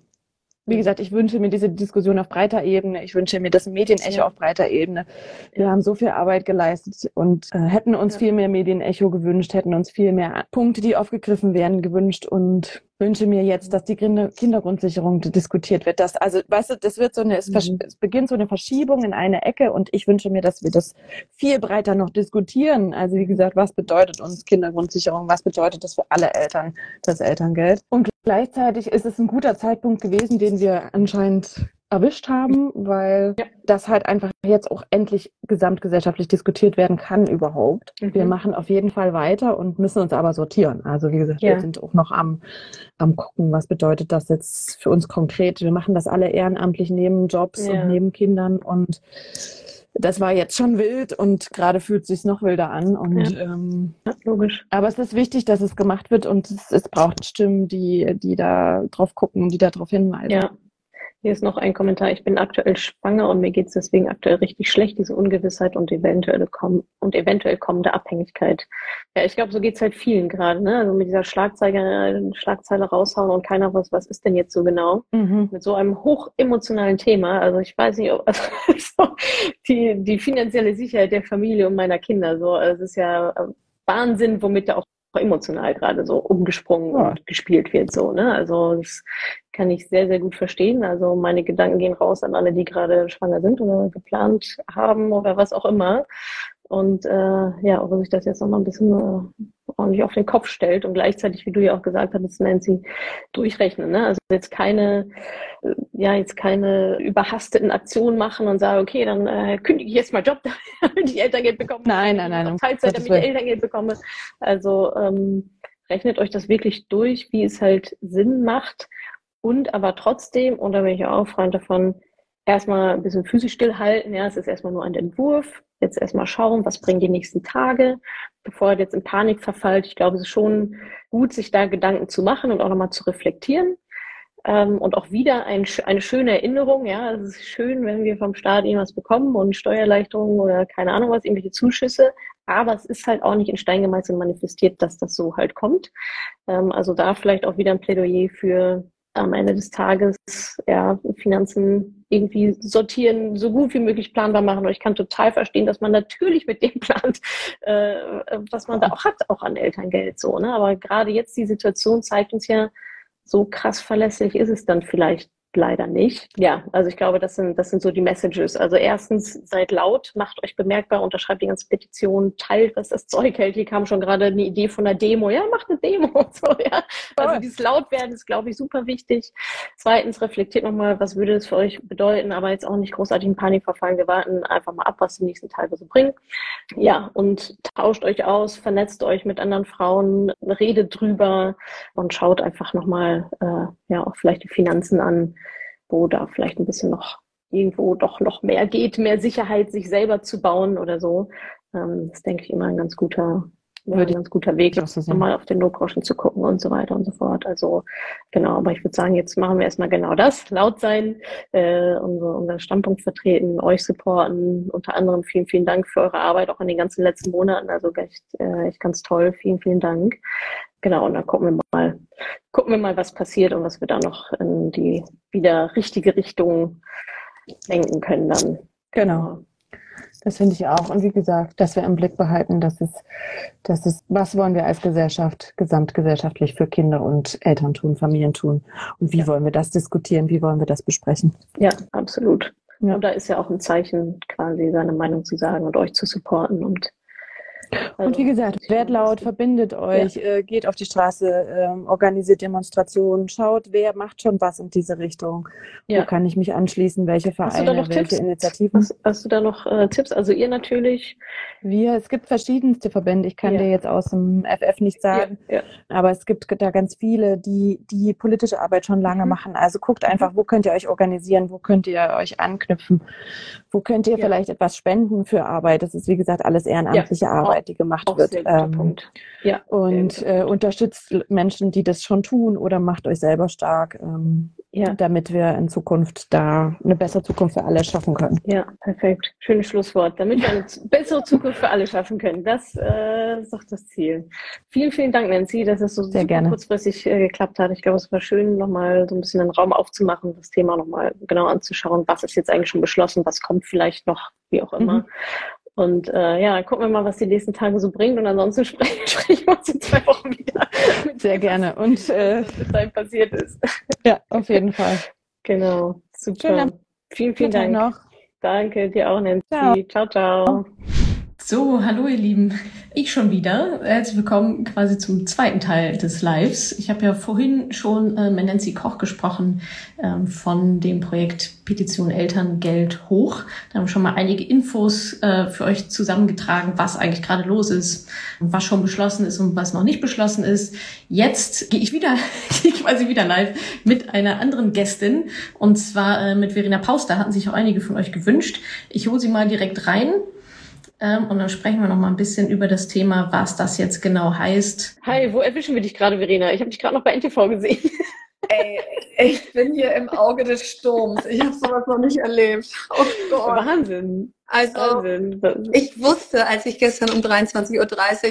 wie gesagt, ich wünsche mir diese Diskussion auf breiter Ebene. Ich wünsche mir das Medienecho ja. auf breiter Ebene. Wir ja. haben so viel Arbeit geleistet und äh, hätten uns ja. viel mehr Medienecho gewünscht, hätten uns viel mehr Punkte, die aufgegriffen werden, gewünscht und wünsche mir jetzt, dass die Kinder Kindergrundsicherung diskutiert wird. Das, also, weißt du, das wird so eine, es, mhm. es, beginnt so eine Verschiebung in eine Ecke und ich wünsche mir, dass wir das viel breiter noch diskutieren. Also, wie gesagt, was bedeutet uns Kindergrundsicherung? Was bedeutet das für alle Eltern, das Elterngeld? Und gleichzeitig ist es ein guter Zeitpunkt gewesen, den wir anscheinend erwischt haben, weil ja. das halt einfach jetzt auch endlich gesamtgesellschaftlich diskutiert werden kann überhaupt. Mhm. Wir machen auf jeden Fall weiter und müssen uns aber sortieren. Also wie gesagt, ja. wir sind auch noch am, am gucken, was bedeutet das jetzt für uns konkret. Wir machen das alle ehrenamtlich neben Jobs ja. und neben Kindern und das war jetzt schon wild und gerade fühlt es sich noch wilder an. Und, ja. Ähm, ja, logisch. Aber es ist wichtig, dass es gemacht wird und es, es braucht Stimmen, die, die da drauf gucken, die da drauf hinweisen. Ja, hier ist noch ein Kommentar. Ich bin aktuell schwanger und mir geht es deswegen aktuell richtig schlecht, diese Ungewissheit und eventuelle komm und eventuell kommende Abhängigkeit. Ja, ich glaube, so geht es halt vielen gerade, ne? Also mit dieser Schlagzeile, Schlagzeile raushauen und keiner weiß, was ist denn jetzt so genau? Mhm. Mit so einem hochemotionalen Thema. Also ich weiß nicht, ob also, die, die finanzielle Sicherheit der Familie und meiner Kinder, so, also es ist ja Wahnsinn, womit da auch emotional gerade so umgesprungen ja. und gespielt wird so, ne? Also das kann ich sehr, sehr gut verstehen. Also meine Gedanken gehen raus an alle, die gerade schwanger sind oder geplant haben oder was auch immer. Und äh, ja, ob sich das jetzt nochmal ein bisschen äh, ordentlich auf den Kopf stellt und gleichzeitig, wie du ja auch gesagt hattest, Nancy, durchrechnen. Ne? Also jetzt keine, äh, ja, jetzt keine überhasteten Aktionen machen und sagen, okay, dann äh, kündige ich jetzt mal Job, damit ich Elterngeld bekomme. Nein, nein, nein. Teilzeit, damit ich Elterngeld bekomme. Also ähm, rechnet euch das wirklich durch, wie es halt Sinn macht und aber trotzdem, und da bin ich auch Freund davon, erstmal ein bisschen physisch stillhalten. Ja, es ist erstmal nur ein Entwurf. Jetzt erstmal schauen, was bringen die nächsten Tage, bevor ihr jetzt in Panik verfallt. Ich glaube, es ist schon gut, sich da Gedanken zu machen und auch nochmal zu reflektieren. Ähm, und auch wieder ein, eine schöne Erinnerung. Ja, es ist schön, wenn wir vom Staat irgendwas bekommen und Steuererleichterungen oder keine Ahnung was, irgendwelche Zuschüsse. Aber es ist halt auch nicht in Stein gemeißelt manifestiert, dass das so halt kommt. Ähm, also da vielleicht auch wieder ein Plädoyer für am Ende des Tages ja, Finanzen irgendwie sortieren, so gut wie möglich planbar machen. Und ich kann total verstehen, dass man natürlich mit dem plant, äh, was man da auch hat, auch an Elterngeld so. Ne? Aber gerade jetzt die Situation zeigt uns ja, so krass verlässlich ist es dann vielleicht leider nicht. Ja, also ich glaube, das sind, das sind so die Messages. Also erstens, seid laut, macht euch bemerkbar, unterschreibt die ganze Petition, teilt, was das Zeug hält. Hier kam schon gerade eine Idee von einer Demo. Ja, macht eine Demo und so, ja. Also dieses Lautwerden ist, glaube ich, super wichtig. Zweitens, reflektiert nochmal, was würde es für euch bedeuten, aber jetzt auch nicht großartig in Panik verfallen. Wir warten einfach mal ab, was die nächsten Tage so bringen. Ja, und tauscht euch aus, vernetzt euch mit anderen Frauen, redet drüber und schaut einfach nochmal, äh, ja, auch vielleicht die Finanzen an wo da vielleicht ein bisschen noch irgendwo doch noch mehr geht, mehr Sicherheit sich selber zu bauen oder so. Ähm, das denke ich immer ein ganz guter, ja, ein ganz guter Weg, so mal auf den Notgroschen zu gucken und so weiter und so fort. Also genau, aber ich würde sagen, jetzt machen wir erstmal genau das, laut sein, äh, unsere, unseren Standpunkt vertreten, euch supporten. Unter anderem vielen, vielen Dank für eure Arbeit auch in den ganzen letzten Monaten. Also echt, äh, echt ganz toll. Vielen, vielen Dank. Genau, und dann gucken wir mal, gucken wir mal, was passiert und was wir da noch in die wieder richtige Richtung lenken können dann. Genau. Das finde ich auch. Und wie gesagt, dass wir im Blick behalten, dass es, dass es, was wollen wir als Gesellschaft, gesamtgesellschaftlich für Kinder und Eltern tun, Familien tun? Und wie ja. wollen wir das diskutieren? Wie wollen wir das besprechen? Ja, absolut. Ja. Und da ist ja auch ein Zeichen, quasi seine Meinung zu sagen und euch zu supporten und und wie gesagt, werdet laut, verbindet euch, ja. äh, geht auf die Straße, äh, organisiert Demonstrationen, schaut, wer macht schon was in diese Richtung. Ja. Wo kann ich mich anschließen, welche Vereine, welche Tipps? Initiativen. Hast, hast, du da noch äh, Tipps? Also ihr natürlich? Wir, es gibt verschiedenste Verbände. Ich kann ja. dir jetzt aus dem FF nicht sagen, aber es gibt da ganz viele, die die politische Arbeit schon lange mhm. machen. Also guckt einfach, wo könnt ihr euch organisieren, wo könnt ihr euch anknüpfen, wo könnt ihr vielleicht etwas spenden für Arbeit. Das ist wie gesagt alles ehrenamtliche Arbeit. Arbeit, die gemacht Auch wird. Ähm, ja, und äh, unterstützt Menschen, die das schon tun oder macht euch selber stark, ähm, ja. damit wir in Zukunft da eine bessere Zukunft für alle schaffen können. Ja, perfekt. Schönes Schlusswort. Damit wir eine bessere Zukunft für alle schaffen können. Das äh, ist doch das Ziel. Vielen, vielen Dank, Nancy, dass es so Sehr gerne. kurzfristig äh, geklappt hat. Ich glaube, es war schön, nochmal so ein bisschen den Raum aufzumachen, das Thema nochmal genau anzuschauen. Was ist jetzt eigentlich schon beschlossen? Was kommt vielleicht noch? Wie auch immer. Mhm. Und äh, ja, gucken wir mal, was die nächsten Tage so bringt. Und ansonsten sprechen, sprechen wir uns in zwei Wochen wieder. Sehr gerne. Und äh, was dahin passiert ist. Ja, auf jeden Fall. Genau. Super. Schön, vielen, vielen Dank. Noch. Danke, dir auch, Nancy. Ciao, ciao. ciao. So, hallo ihr Lieben. Ich schon wieder. Herzlich willkommen quasi zum zweiten Teil des Lives. Ich habe ja vorhin schon äh, mit Nancy Koch gesprochen ähm, von dem Projekt Petition Elterngeld hoch. Da haben wir schon mal einige Infos äh, für euch zusammengetragen, was eigentlich gerade los ist, was schon beschlossen ist und was noch nicht beschlossen ist. Jetzt gehe ich wieder, gehe quasi wieder live mit einer anderen Gästin und zwar äh, mit Verena Pauster. Hatten sich auch einige von euch gewünscht. Ich hole sie mal direkt rein. Ähm, und dann sprechen wir noch mal ein bisschen über das Thema, was das jetzt genau heißt. Hi, wo erwischen wir dich gerade, Verena? Ich habe dich gerade noch bei NTV gesehen. Ey, ich bin hier im Auge des Sturms. Ich habe sowas noch nicht erlebt. Oh Gott. Wahnsinn. Also, Wahnsinn. ich wusste, als ich gestern um 23.30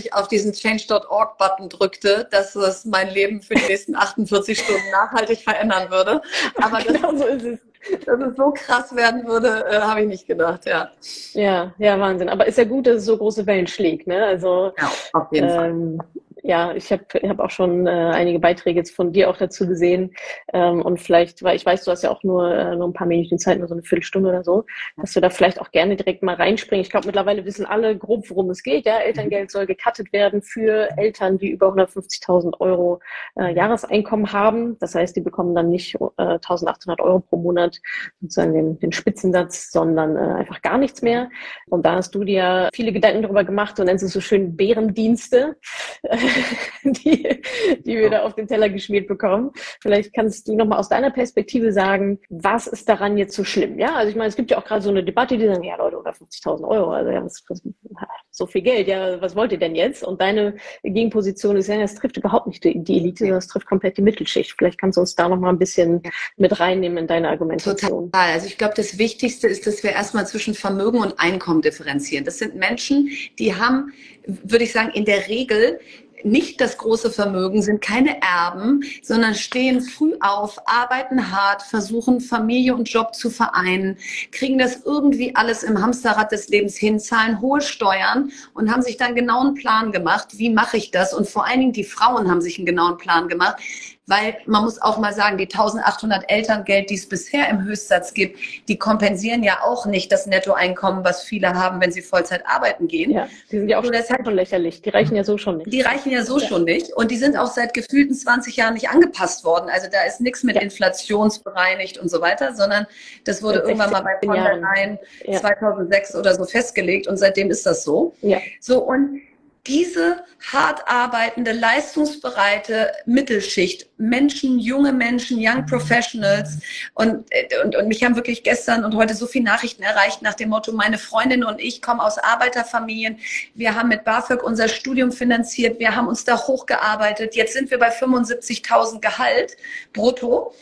Uhr auf diesen Change.org-Button drückte, dass es mein Leben für die nächsten 48 Stunden nachhaltig verändern würde. Aber genau das, so ist es dass es so krass werden würde, äh, habe ich nicht gedacht, ja. Ja, ja, Wahnsinn. Aber ist ja gut, dass es so große Wellen schlägt, ne? Also, ja, auf jeden ähm, Fall ja, ich habe hab auch schon äh, einige Beiträge jetzt von dir auch dazu gesehen. Ähm, und vielleicht, weil ich weiß, du hast ja auch nur, äh, nur ein paar Minuten Zeit, nur so eine Viertelstunde oder so, dass du da vielleicht auch gerne direkt mal reinspringen. Ich glaube, mittlerweile wissen alle grob, worum es geht. Ja, Elterngeld soll gecuttet werden für Eltern, die über 150.000 Euro äh, Jahreseinkommen haben. Das heißt, die bekommen dann nicht äh, 1.800 Euro pro Monat sozusagen den, den Spitzensatz, sondern äh, einfach gar nichts mehr. Und da hast du dir viele Gedanken darüber gemacht und nennst es so schön Bärendienste. die, die wir da auf den Teller geschmiert bekommen. Vielleicht kannst du nochmal aus deiner Perspektive sagen, was ist daran jetzt so schlimm? Ja, also ich meine, es gibt ja auch gerade so eine Debatte, die sagen, ja Leute, oder 50.000 Euro, also ja, was, was, so viel Geld, ja, was wollt ihr denn jetzt? Und deine Gegenposition ist ja, es trifft überhaupt nicht die, die Elite, sondern es trifft komplett die Mittelschicht. Vielleicht kannst du uns da nochmal ein bisschen mit reinnehmen in deine Argumentation. Total. Also ich glaube, das Wichtigste ist, dass wir erstmal zwischen Vermögen und Einkommen differenzieren. Das sind Menschen, die haben, würde ich sagen, in der Regel nicht das große Vermögen, sind keine Erben, sondern stehen früh auf, arbeiten hart, versuchen Familie und Job zu vereinen, kriegen das irgendwie alles im Hamsterrad des Lebens hin, zahlen hohe Steuern und haben sich dann genau einen Plan gemacht, wie mache ich das? Und vor allen Dingen die Frauen haben sich einen genauen Plan gemacht, weil man muss auch mal sagen, die 1800 Elterngeld, die es bisher im Höchstsatz gibt, die kompensieren ja auch nicht das Nettoeinkommen, was viele haben, wenn sie Vollzeit arbeiten gehen. Ja, die sind ja auch deshalb, schon lächerlich. Die reichen ja so schon nicht. Die reichen ja so ja. schon nicht. Und die sind auch seit gefühlten 20 Jahren nicht angepasst worden. Also da ist nichts mit ja. inflationsbereinigt und so weiter, sondern das wurde irgendwann mal bei von der Leyen 2006 oder so festgelegt und seitdem ist das so. Ja. So und diese hart arbeitende, leistungsbereite Mittelschicht, Menschen, junge Menschen, Young Professionals. Und, und, und mich haben wirklich gestern und heute so viele Nachrichten erreicht nach dem Motto, meine Freundin und ich kommen aus Arbeiterfamilien, wir haben mit BAföG unser Studium finanziert, wir haben uns da hochgearbeitet, jetzt sind wir bei 75.000 Gehalt brutto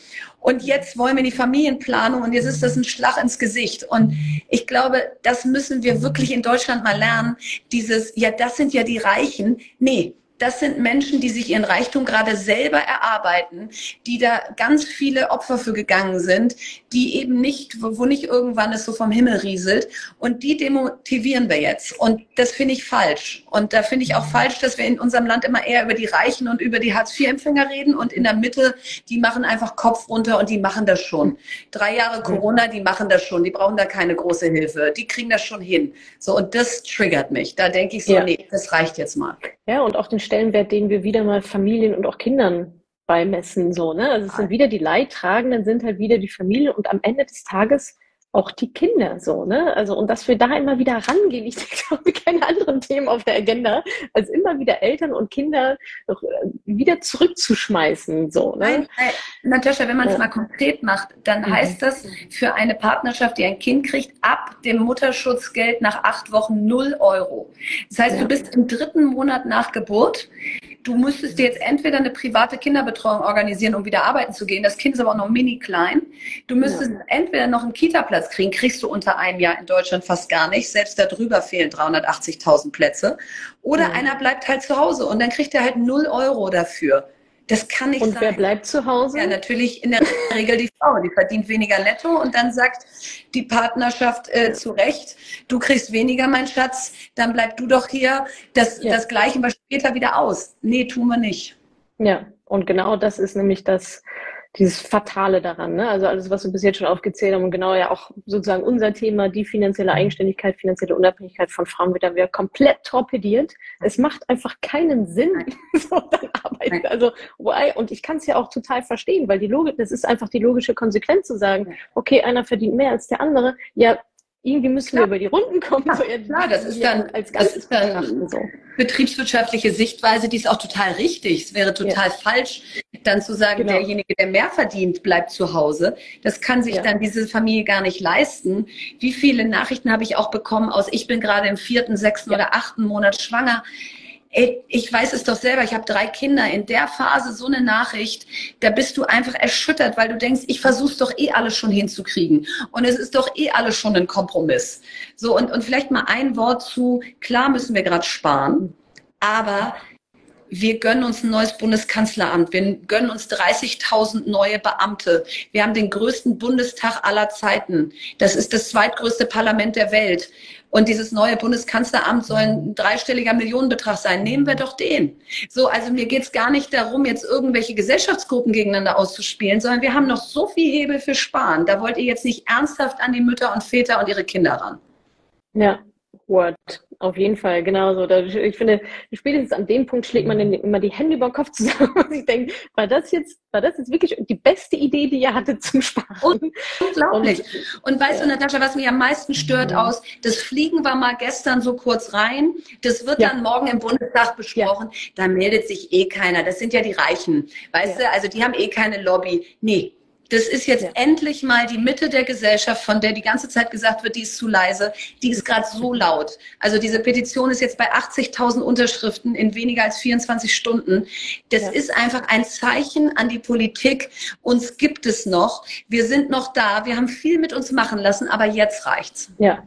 und jetzt wollen wir die Familienplanung und jetzt ist das ein Schlag ins Gesicht. Und ich glaube, das müssen wir wirklich in Deutschland mal lernen. Dieses, ja, das sind ja die Reichen. Nee, das sind Menschen, die sich ihren Reichtum gerade selber erarbeiten, die da ganz viele Opfer für gegangen sind, die eben nicht, wo nicht irgendwann es so vom Himmel rieselt. Und die demotivieren wir jetzt. Und das finde ich falsch. Und da finde ich auch falsch, dass wir in unserem Land immer eher über die Reichen und über die Hartz-IV-Empfänger reden und in der Mitte, die machen einfach Kopf runter und die machen das schon. Drei Jahre Corona, die machen das schon. Die brauchen da keine große Hilfe. Die kriegen das schon hin. So, und das triggert mich. Da denke ich so, ja. nee, das reicht jetzt mal. Ja, und auch den Stellenwert, den wir wieder mal Familien und auch Kindern beimessen, so, ne? Also es sind wieder die Leidtragenden, sind halt wieder die Familie und am Ende des Tages auch die Kinder so, ne? Also und dass wir da immer wieder rangehen, ich glaube keine anderen Themen auf der Agenda, als immer wieder Eltern und Kinder äh, wieder zurückzuschmeißen, so, ne? Nein, äh, Natascha, wenn man es ja. mal konkret macht, dann mhm. heißt das für eine Partnerschaft, die ein Kind kriegt, ab dem Mutterschutzgeld nach acht Wochen null Euro. Das heißt, ja. du bist im dritten Monat nach Geburt du müsstest dir jetzt entweder eine private Kinderbetreuung organisieren, um wieder arbeiten zu gehen. Das Kind ist aber auch noch mini klein. Du müsstest ja. entweder noch einen Kita-Platz kriegen, kriegst du unter einem Jahr in Deutschland fast gar nicht. Selbst darüber fehlen 380.000 Plätze. Oder ja. einer bleibt halt zu Hause und dann kriegt er halt null Euro dafür. Das kann nicht und sein. Und wer bleibt zu Hause? Ja, natürlich in der Regel die Frau. Die verdient weniger netto und dann sagt die Partnerschaft äh, zu Recht, du kriegst weniger, mein Schatz, dann bleib du doch hier. Das, ja. das gleichen wir später wieder aus. Nee, tun wir nicht. Ja, und genau das ist nämlich das, dieses Fatale daran. Ne? Also alles, was wir bis jetzt schon aufgezählt haben und genau ja auch sozusagen unser Thema, die finanzielle Eigenständigkeit, finanzielle Unabhängigkeit von Frauen wird dann wieder komplett torpediert. Es macht einfach keinen Sinn, so dann arbeiten. Also, why? Und ich kann es ja auch total verstehen, weil die Logik, das ist einfach die logische Konsequenz zu sagen, okay, einer verdient mehr als der andere. Ja, irgendwie müssen klar. wir über die Runden kommen. Ja, so klar, das ist dann, als das ist dann so. betriebswirtschaftliche Sichtweise, die ist auch total richtig. Es wäre total ja. falsch, dann zu sagen, genau. derjenige, der mehr verdient, bleibt zu Hause. Das kann sich ja. dann diese Familie gar nicht leisten. Wie viele Nachrichten habe ich auch bekommen aus, ich bin gerade im vierten, sechsten oder achten Monat schwanger ey, ich weiß es doch selber, ich habe drei Kinder, in der Phase so eine Nachricht, da bist du einfach erschüttert, weil du denkst, ich versuch's doch eh alles schon hinzukriegen. Und es ist doch eh alles schon ein Kompromiss. So, und, und vielleicht mal ein Wort zu, klar müssen wir gerade sparen, aber wir gönnen uns ein neues Bundeskanzleramt, wir gönnen uns 30.000 neue Beamte. Wir haben den größten Bundestag aller Zeiten. Das ist das zweitgrößte Parlament der Welt. Und dieses neue Bundeskanzleramt soll ein dreistelliger Millionenbetrag sein. Nehmen wir doch den. So, also mir geht's gar nicht darum, jetzt irgendwelche Gesellschaftsgruppen gegeneinander auszuspielen, sondern wir haben noch so viel Hebel für Sparen. Da wollt ihr jetzt nicht ernsthaft an die Mütter und Väter und ihre Kinder ran. Ja, Word. Auf jeden Fall, genau so. Ich finde, spätestens an dem Punkt schlägt man immer die Hände über den Kopf zusammen und ich denke, war das jetzt, war das jetzt wirklich die beste Idee, die ihr hattet zum Sparen? Unglaublich. Und, und weißt ja. du, Natascha, was mich am meisten stört ja. aus, das Fliegen war mal gestern so kurz rein, das wird ja. dann morgen im Bundestag besprochen, da meldet sich eh keiner. Das sind ja die Reichen. Weißt du, also die haben eh keine Lobby. Nee, das ist jetzt ja. endlich mal die Mitte der Gesellschaft, von der die ganze Zeit gesagt wird, die ist zu leise. Die ist gerade so laut. Also diese Petition ist jetzt bei 80.000 Unterschriften in weniger als 24 Stunden. Das ja. ist einfach ein Zeichen an die Politik. Uns gibt es noch. Wir sind noch da. Wir haben viel mit uns machen lassen, aber jetzt reicht's. Ja,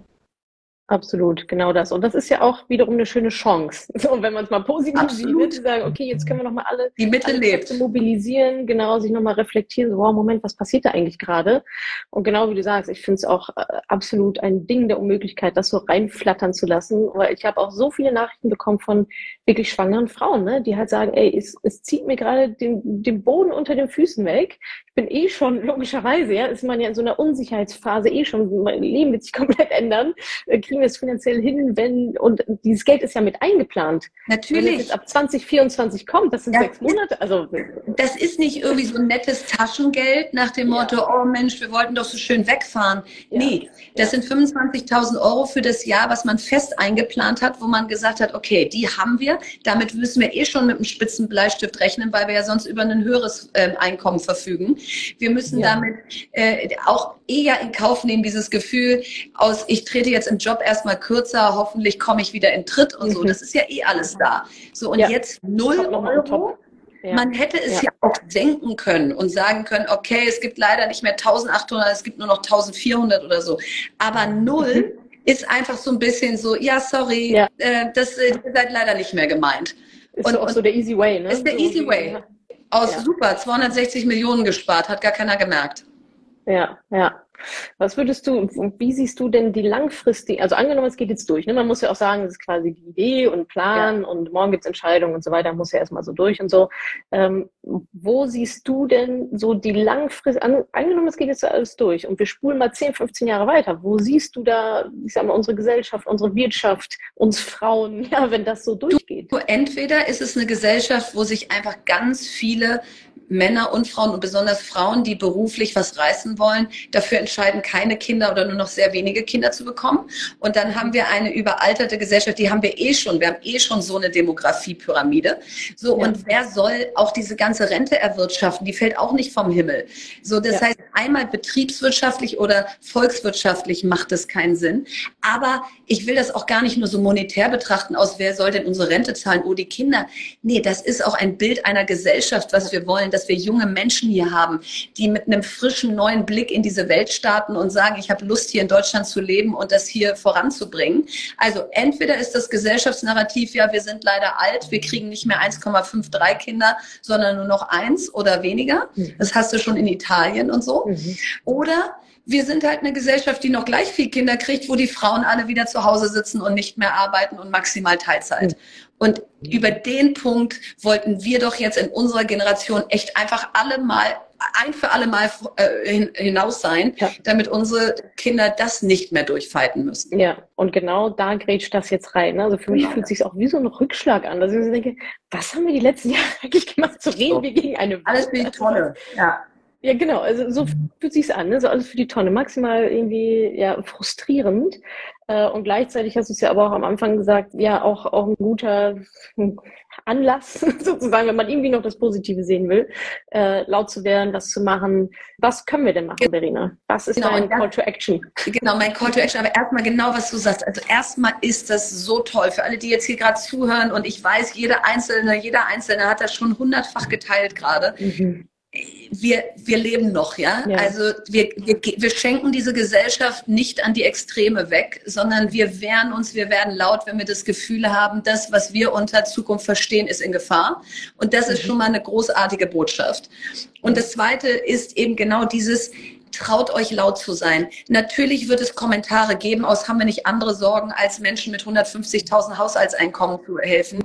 Absolut, genau das. Und das ist ja auch wiederum eine schöne Chance. So, wenn man es mal positiv Absolut. sieht, sagen, okay, jetzt können wir nochmal alle, die Mitte alle lebt. mobilisieren, genau, sich nochmal reflektieren, so, wow, Moment, was passiert da eigentlich gerade? Und genau wie du sagst, ich finde es auch äh, absolut ein Ding der Unmöglichkeit, das so reinflattern zu lassen, weil ich habe auch so viele Nachrichten bekommen von wirklich schwangeren Frauen, ne, die halt sagen, ey, es, es zieht mir gerade den, den Boden unter den Füßen weg. Ich bin eh schon, logischerweise, ja, ist man ja in so einer Unsicherheitsphase eh schon, mein Leben wird sich komplett ändern, äh, kriegen wir es finanziell hin, wenn, und dieses Geld ist ja mit eingeplant. Natürlich. Wenn es jetzt ab 2024 kommt, das sind ja, sechs Monate, also. Das ist nicht irgendwie so ein nettes Taschengeld nach dem Motto, ja. oh Mensch, wir wollten doch so schön wegfahren. Ja. Nee, das sind 25.000 Euro für das Jahr, was man fest eingeplant hat, wo man gesagt hat, okay, die haben wir, damit müssen wir eh schon mit einem spitzen Bleistift rechnen, weil wir ja sonst über ein höheres äh, Einkommen verfügen. Wir müssen damit äh, auch eher in Kauf nehmen, dieses Gefühl aus, ich trete jetzt im Job erstmal kürzer, hoffentlich komme ich wieder in Tritt und so. Mhm. Das ist ja eh alles da. So, und ja. jetzt null Euro. Ja. Man hätte es ja. ja. auch senken können und sagen können, okay, es gibt leider nicht mehr 1800, es gibt nur noch 1400 oder so. Aber null mhm. ist einfach so ein bisschen so, ja, sorry, ja. Äh, das äh, ihr seid leider nicht mehr gemeint. Ist und, auch so der easy way, ne? Ist der so easy way. Aus ja. super, 260 Millionen gespart, hat gar keiner gemerkt. Ja, ja. Was würdest du, wie siehst du denn die langfristige, also angenommen, es geht jetzt durch, ne? man muss ja auch sagen, das ist quasi die Idee und Plan ja. und morgen gibt's Entscheidungen und so weiter, muss ja erstmal so durch und so. Ähm, wo siehst du denn so die langfristige, an, angenommen, es geht jetzt alles durch und wir spulen mal 10, 15 Jahre weiter, wo siehst du da, ich sag mal, unsere Gesellschaft, unsere Wirtschaft, uns Frauen, ja, wenn das so durchgeht? Du, entweder ist es eine Gesellschaft, wo sich einfach ganz viele Männer und Frauen und besonders Frauen, die beruflich was reißen wollen, dafür entscheiden, keine Kinder oder nur noch sehr wenige Kinder zu bekommen. Und dann haben wir eine überalterte Gesellschaft, die haben wir eh schon. Wir haben eh schon so eine Demografiepyramide. So, ja. und wer soll auch diese ganze Rente erwirtschaften? Die fällt auch nicht vom Himmel. So, das ja. heißt, einmal betriebswirtschaftlich oder volkswirtschaftlich macht es keinen Sinn. Aber ich will das auch gar nicht nur so monetär betrachten, aus wer soll denn unsere Rente zahlen? Oh, die Kinder. Nee, das ist auch ein Bild einer Gesellschaft, was wir wollen dass wir junge Menschen hier haben, die mit einem frischen neuen Blick in diese Welt starten und sagen, ich habe Lust hier in Deutschland zu leben und das hier voranzubringen. Also entweder ist das Gesellschaftsnarrativ, ja, wir sind leider alt, wir kriegen nicht mehr 1,53 Kinder, sondern nur noch eins oder weniger. Mhm. Das hast du schon in Italien und so. Mhm. Oder wir sind halt eine Gesellschaft, die noch gleich viel Kinder kriegt, wo die Frauen alle wieder zu Hause sitzen und nicht mehr arbeiten und maximal Teilzeit. Und über den Punkt wollten wir doch jetzt in unserer Generation echt einfach alle mal ein für alle Mal äh, hinaus sein, ja. damit unsere Kinder das nicht mehr durchfalten müssen. Ja, und genau da grätscht das jetzt rein. Ne? Also für mich genau. fühlt es sich auch wie so ein Rückschlag an, dass ich so denke, was haben wir die letzten Jahre eigentlich gemacht? Zu reden so. wir gegen eine Welt. Alles für die Tonne, ja. Ja, genau. Also so fühlt sich's an, ne? so alles für die Tonne. Maximal irgendwie ja frustrierend. Äh, und gleichzeitig hast du es ja aber auch am Anfang gesagt, ja auch auch ein guter Anlass sozusagen, wenn man irgendwie noch das Positive sehen will, äh, laut zu werden, was zu machen. Was können wir denn machen, Verena? Was ist genau, dein Call to Action? Genau, mein Call to Action. Aber erstmal genau, was du sagst. Also erstmal ist das so toll für alle, die jetzt hier gerade zuhören. Und ich weiß, jeder Einzelne, jeder Einzelne hat das schon hundertfach geteilt gerade. Mhm wir, wir leben noch, ja. ja. Also wir, wir, wir schenken diese Gesellschaft nicht an die Extreme weg, sondern wir wehren uns, wir werden laut, wenn wir das Gefühl haben, das, was wir unter Zukunft verstehen, ist in Gefahr. Und das ist mhm. schon mal eine großartige Botschaft. Und das Zweite ist eben genau dieses, traut euch laut zu sein. Natürlich wird es Kommentare geben, aus haben wir nicht andere Sorgen, als Menschen mit 150.000 Haushaltseinkommen zu helfen.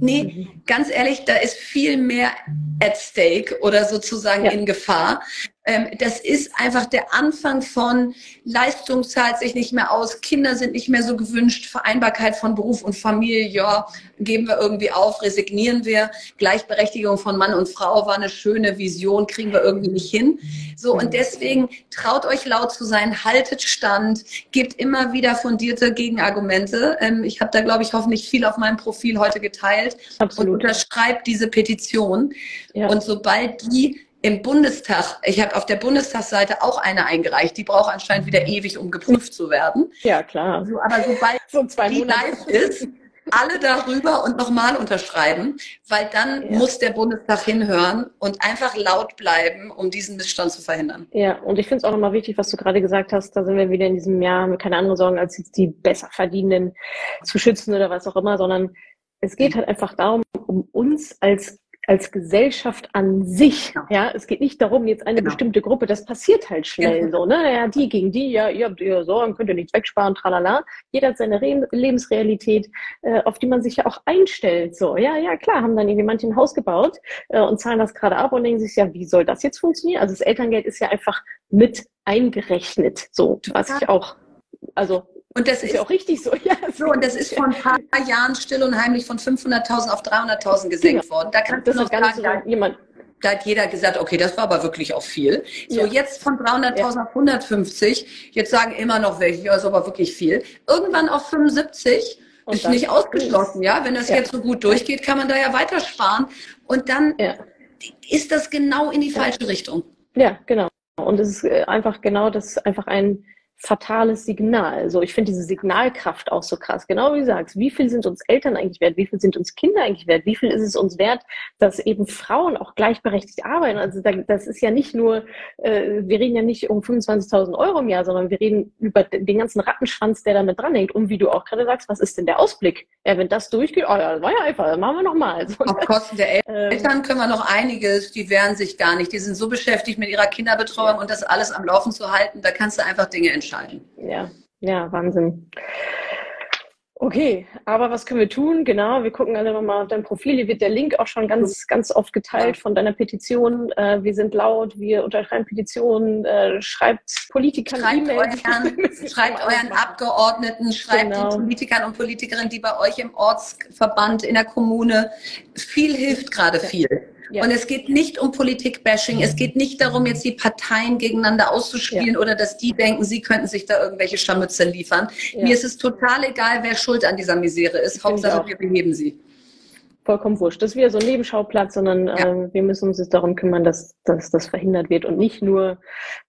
Nee, ganz ehrlich, da ist viel mehr at stake oder sozusagen ja. in Gefahr. Ähm, das ist einfach der Anfang von Leistung zahlt sich nicht mehr aus, Kinder sind nicht mehr so gewünscht, Vereinbarkeit von Beruf und Familie, ja, geben wir irgendwie auf, resignieren wir. Gleichberechtigung von Mann und Frau war eine schöne Vision, kriegen wir irgendwie nicht hin. So, und deswegen traut euch laut zu sein, haltet Stand, gebt immer wieder fundierte Gegenargumente. Ähm, ich habe da, glaube ich, hoffentlich viel auf meinem Profil heute geteilt Absolut. und unterschreibt diese Petition. Ja. Und sobald die im Bundestag, ich habe auf der Bundestagsseite auch eine eingereicht, die braucht anscheinend wieder ewig, um geprüft zu werden. Ja, klar. So, aber sobald so die live ist, alle darüber und nochmal unterschreiben, weil dann ja. muss der Bundestag hinhören und einfach laut bleiben, um diesen Missstand zu verhindern. Ja, und ich finde es auch nochmal wichtig, was du gerade gesagt hast, da sind wir wieder in diesem Jahr mit keine andere Sorgen, als jetzt die besser verdienenden zu schützen oder was auch immer, sondern es geht halt einfach darum, um uns als als Gesellschaft an sich. Genau. Ja, es geht nicht darum, jetzt eine genau. bestimmte Gruppe, das passiert halt schnell genau. so, ne? Ja, die gegen die, ja, ihr habt ihr Sorgen, könnt ihr nichts wegsparen, tralala. Jeder hat seine Re Lebensrealität, äh, auf die man sich ja auch einstellt. So, ja, ja, klar, haben dann irgendwie manche ein Haus gebaut äh, und zahlen das gerade ab und denken sich, ja, wie soll das jetzt funktionieren? Also das Elterngeld ist ja einfach mit eingerechnet, so, was ich auch, also und das ist, ist auch richtig so. Ja, so, und das ist vor ein paar Jahren still und heimlich von 500.000 auf 300.000 gesenkt genau. worden. Da kann das noch sagen, so jemand. Da hat jeder gesagt, okay, das war aber wirklich auch viel. So, ja. jetzt von 300.000 ja. auf 150. Jetzt sagen immer noch welche, ja, ist aber wirklich viel. Irgendwann auf 75. Und ist nicht ausgeschlossen, ja. Wenn das ja. jetzt so gut durchgeht, kann man da ja weiter sparen. Und dann ist das genau in die falsche Richtung. Ja, genau. Und es ist äh, einfach genau das, einfach ein, fatales Signal. So, ich finde diese Signalkraft auch so krass. Genau wie du sagst, wie viel sind uns Eltern eigentlich wert? Wie viel sind uns Kinder eigentlich wert? Wie viel ist es uns wert, dass eben Frauen auch gleichberechtigt arbeiten? Also das ist ja nicht nur, äh, wir reden ja nicht um 25.000 Euro im Jahr, sondern wir reden über den ganzen Rattenschwanz, der damit dranhängt. Und wie du auch gerade sagst, was ist denn der Ausblick? Ja, wenn das durchgeht, oh ja, das war ja einfach, das machen wir nochmal. So, Auf Kosten der ähm, Eltern können wir noch einiges, die wehren sich gar nicht. Die sind so beschäftigt mit ihrer Kinderbetreuung und das alles am Laufen zu halten, da kannst du einfach Dinge entscheiden entscheiden. Ja, ja, Wahnsinn. Okay, aber was können wir tun? Genau, wir gucken alle nochmal auf dein Profil. Hier wird der Link auch schon ganz, ganz oft geteilt von deiner Petition. Äh, wir sind laut, wir unterschreiben Petitionen, äh, schreibt Politikern schreibt E-Mails. Euren, schreibt euren Abgeordneten, schreibt genau. den Politikern und Politikerinnen, die bei euch im Ortsverband, in der Kommune, viel hilft gerade viel. Ja. Und es geht nicht um Politik-Bashing. Es geht nicht darum, jetzt die Parteien gegeneinander auszuspielen ja. oder dass die denken, sie könnten sich da irgendwelche Scharmütze liefern. Mir ist es total egal, wer schuld an dieser Misere ist. Hauptsache, wir beheben sie vollkommen wurscht. Das ist wieder so ein Nebenschauplatz, sondern ja. ähm, wir müssen uns jetzt darum kümmern, dass, dass das verhindert wird und nicht nur,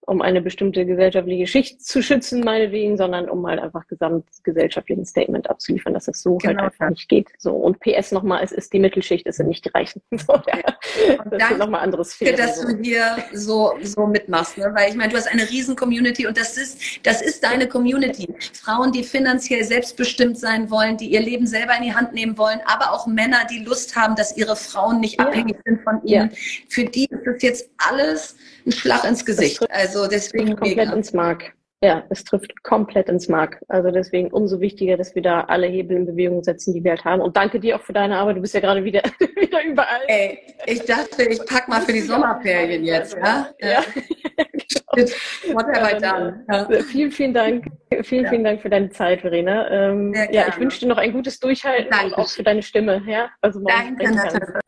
um eine bestimmte gesellschaftliche Schicht zu schützen, meinetwegen, sondern um halt einfach gesamtgesellschaftlichen Statement abzuliefern, dass das so halt genau. halt einfach nicht geht. So und PS nochmal, es ist die Mittelschicht, es sind nicht die Reichen. So, ja. Das ist nochmal anderes Fehler. dass du hier so, so mitmachst, ne? weil ich meine, du hast eine riesen Community und das ist, das ist deine Community. Frauen, die finanziell selbstbestimmt sein wollen, die ihr Leben selber in die Hand nehmen wollen, aber auch Männer, die Lust haben, dass ihre Frauen nicht ja. abhängig sind von ihnen. Ja. Für die ist das jetzt alles ein Schlag ins Gesicht. Also deswegen komplett mega. ins Mark. Ja, es trifft komplett ins Mark. Also deswegen umso wichtiger, dass wir da alle Hebel in Bewegung setzen, die wir halt haben. Und danke dir auch für deine Arbeit. Du bist ja gerade wieder, wieder überall. Ey, ich dachte, ich pack mal für die Sommerferien jetzt, ja? Ja. Whatever done. Ja. Vielen, vielen Dank. Vielen, ja. vielen Dank für deine Zeit, Verena. Ähm, ja, ich wünsche dir noch ein gutes Durchhalten Danke. und auch für deine Stimme. Ja, also Danke,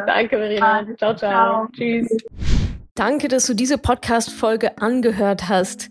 Danke, Verena. Ciao, ciao. ciao. Tschüss. Danke, dass du diese Podcast-Folge angehört hast.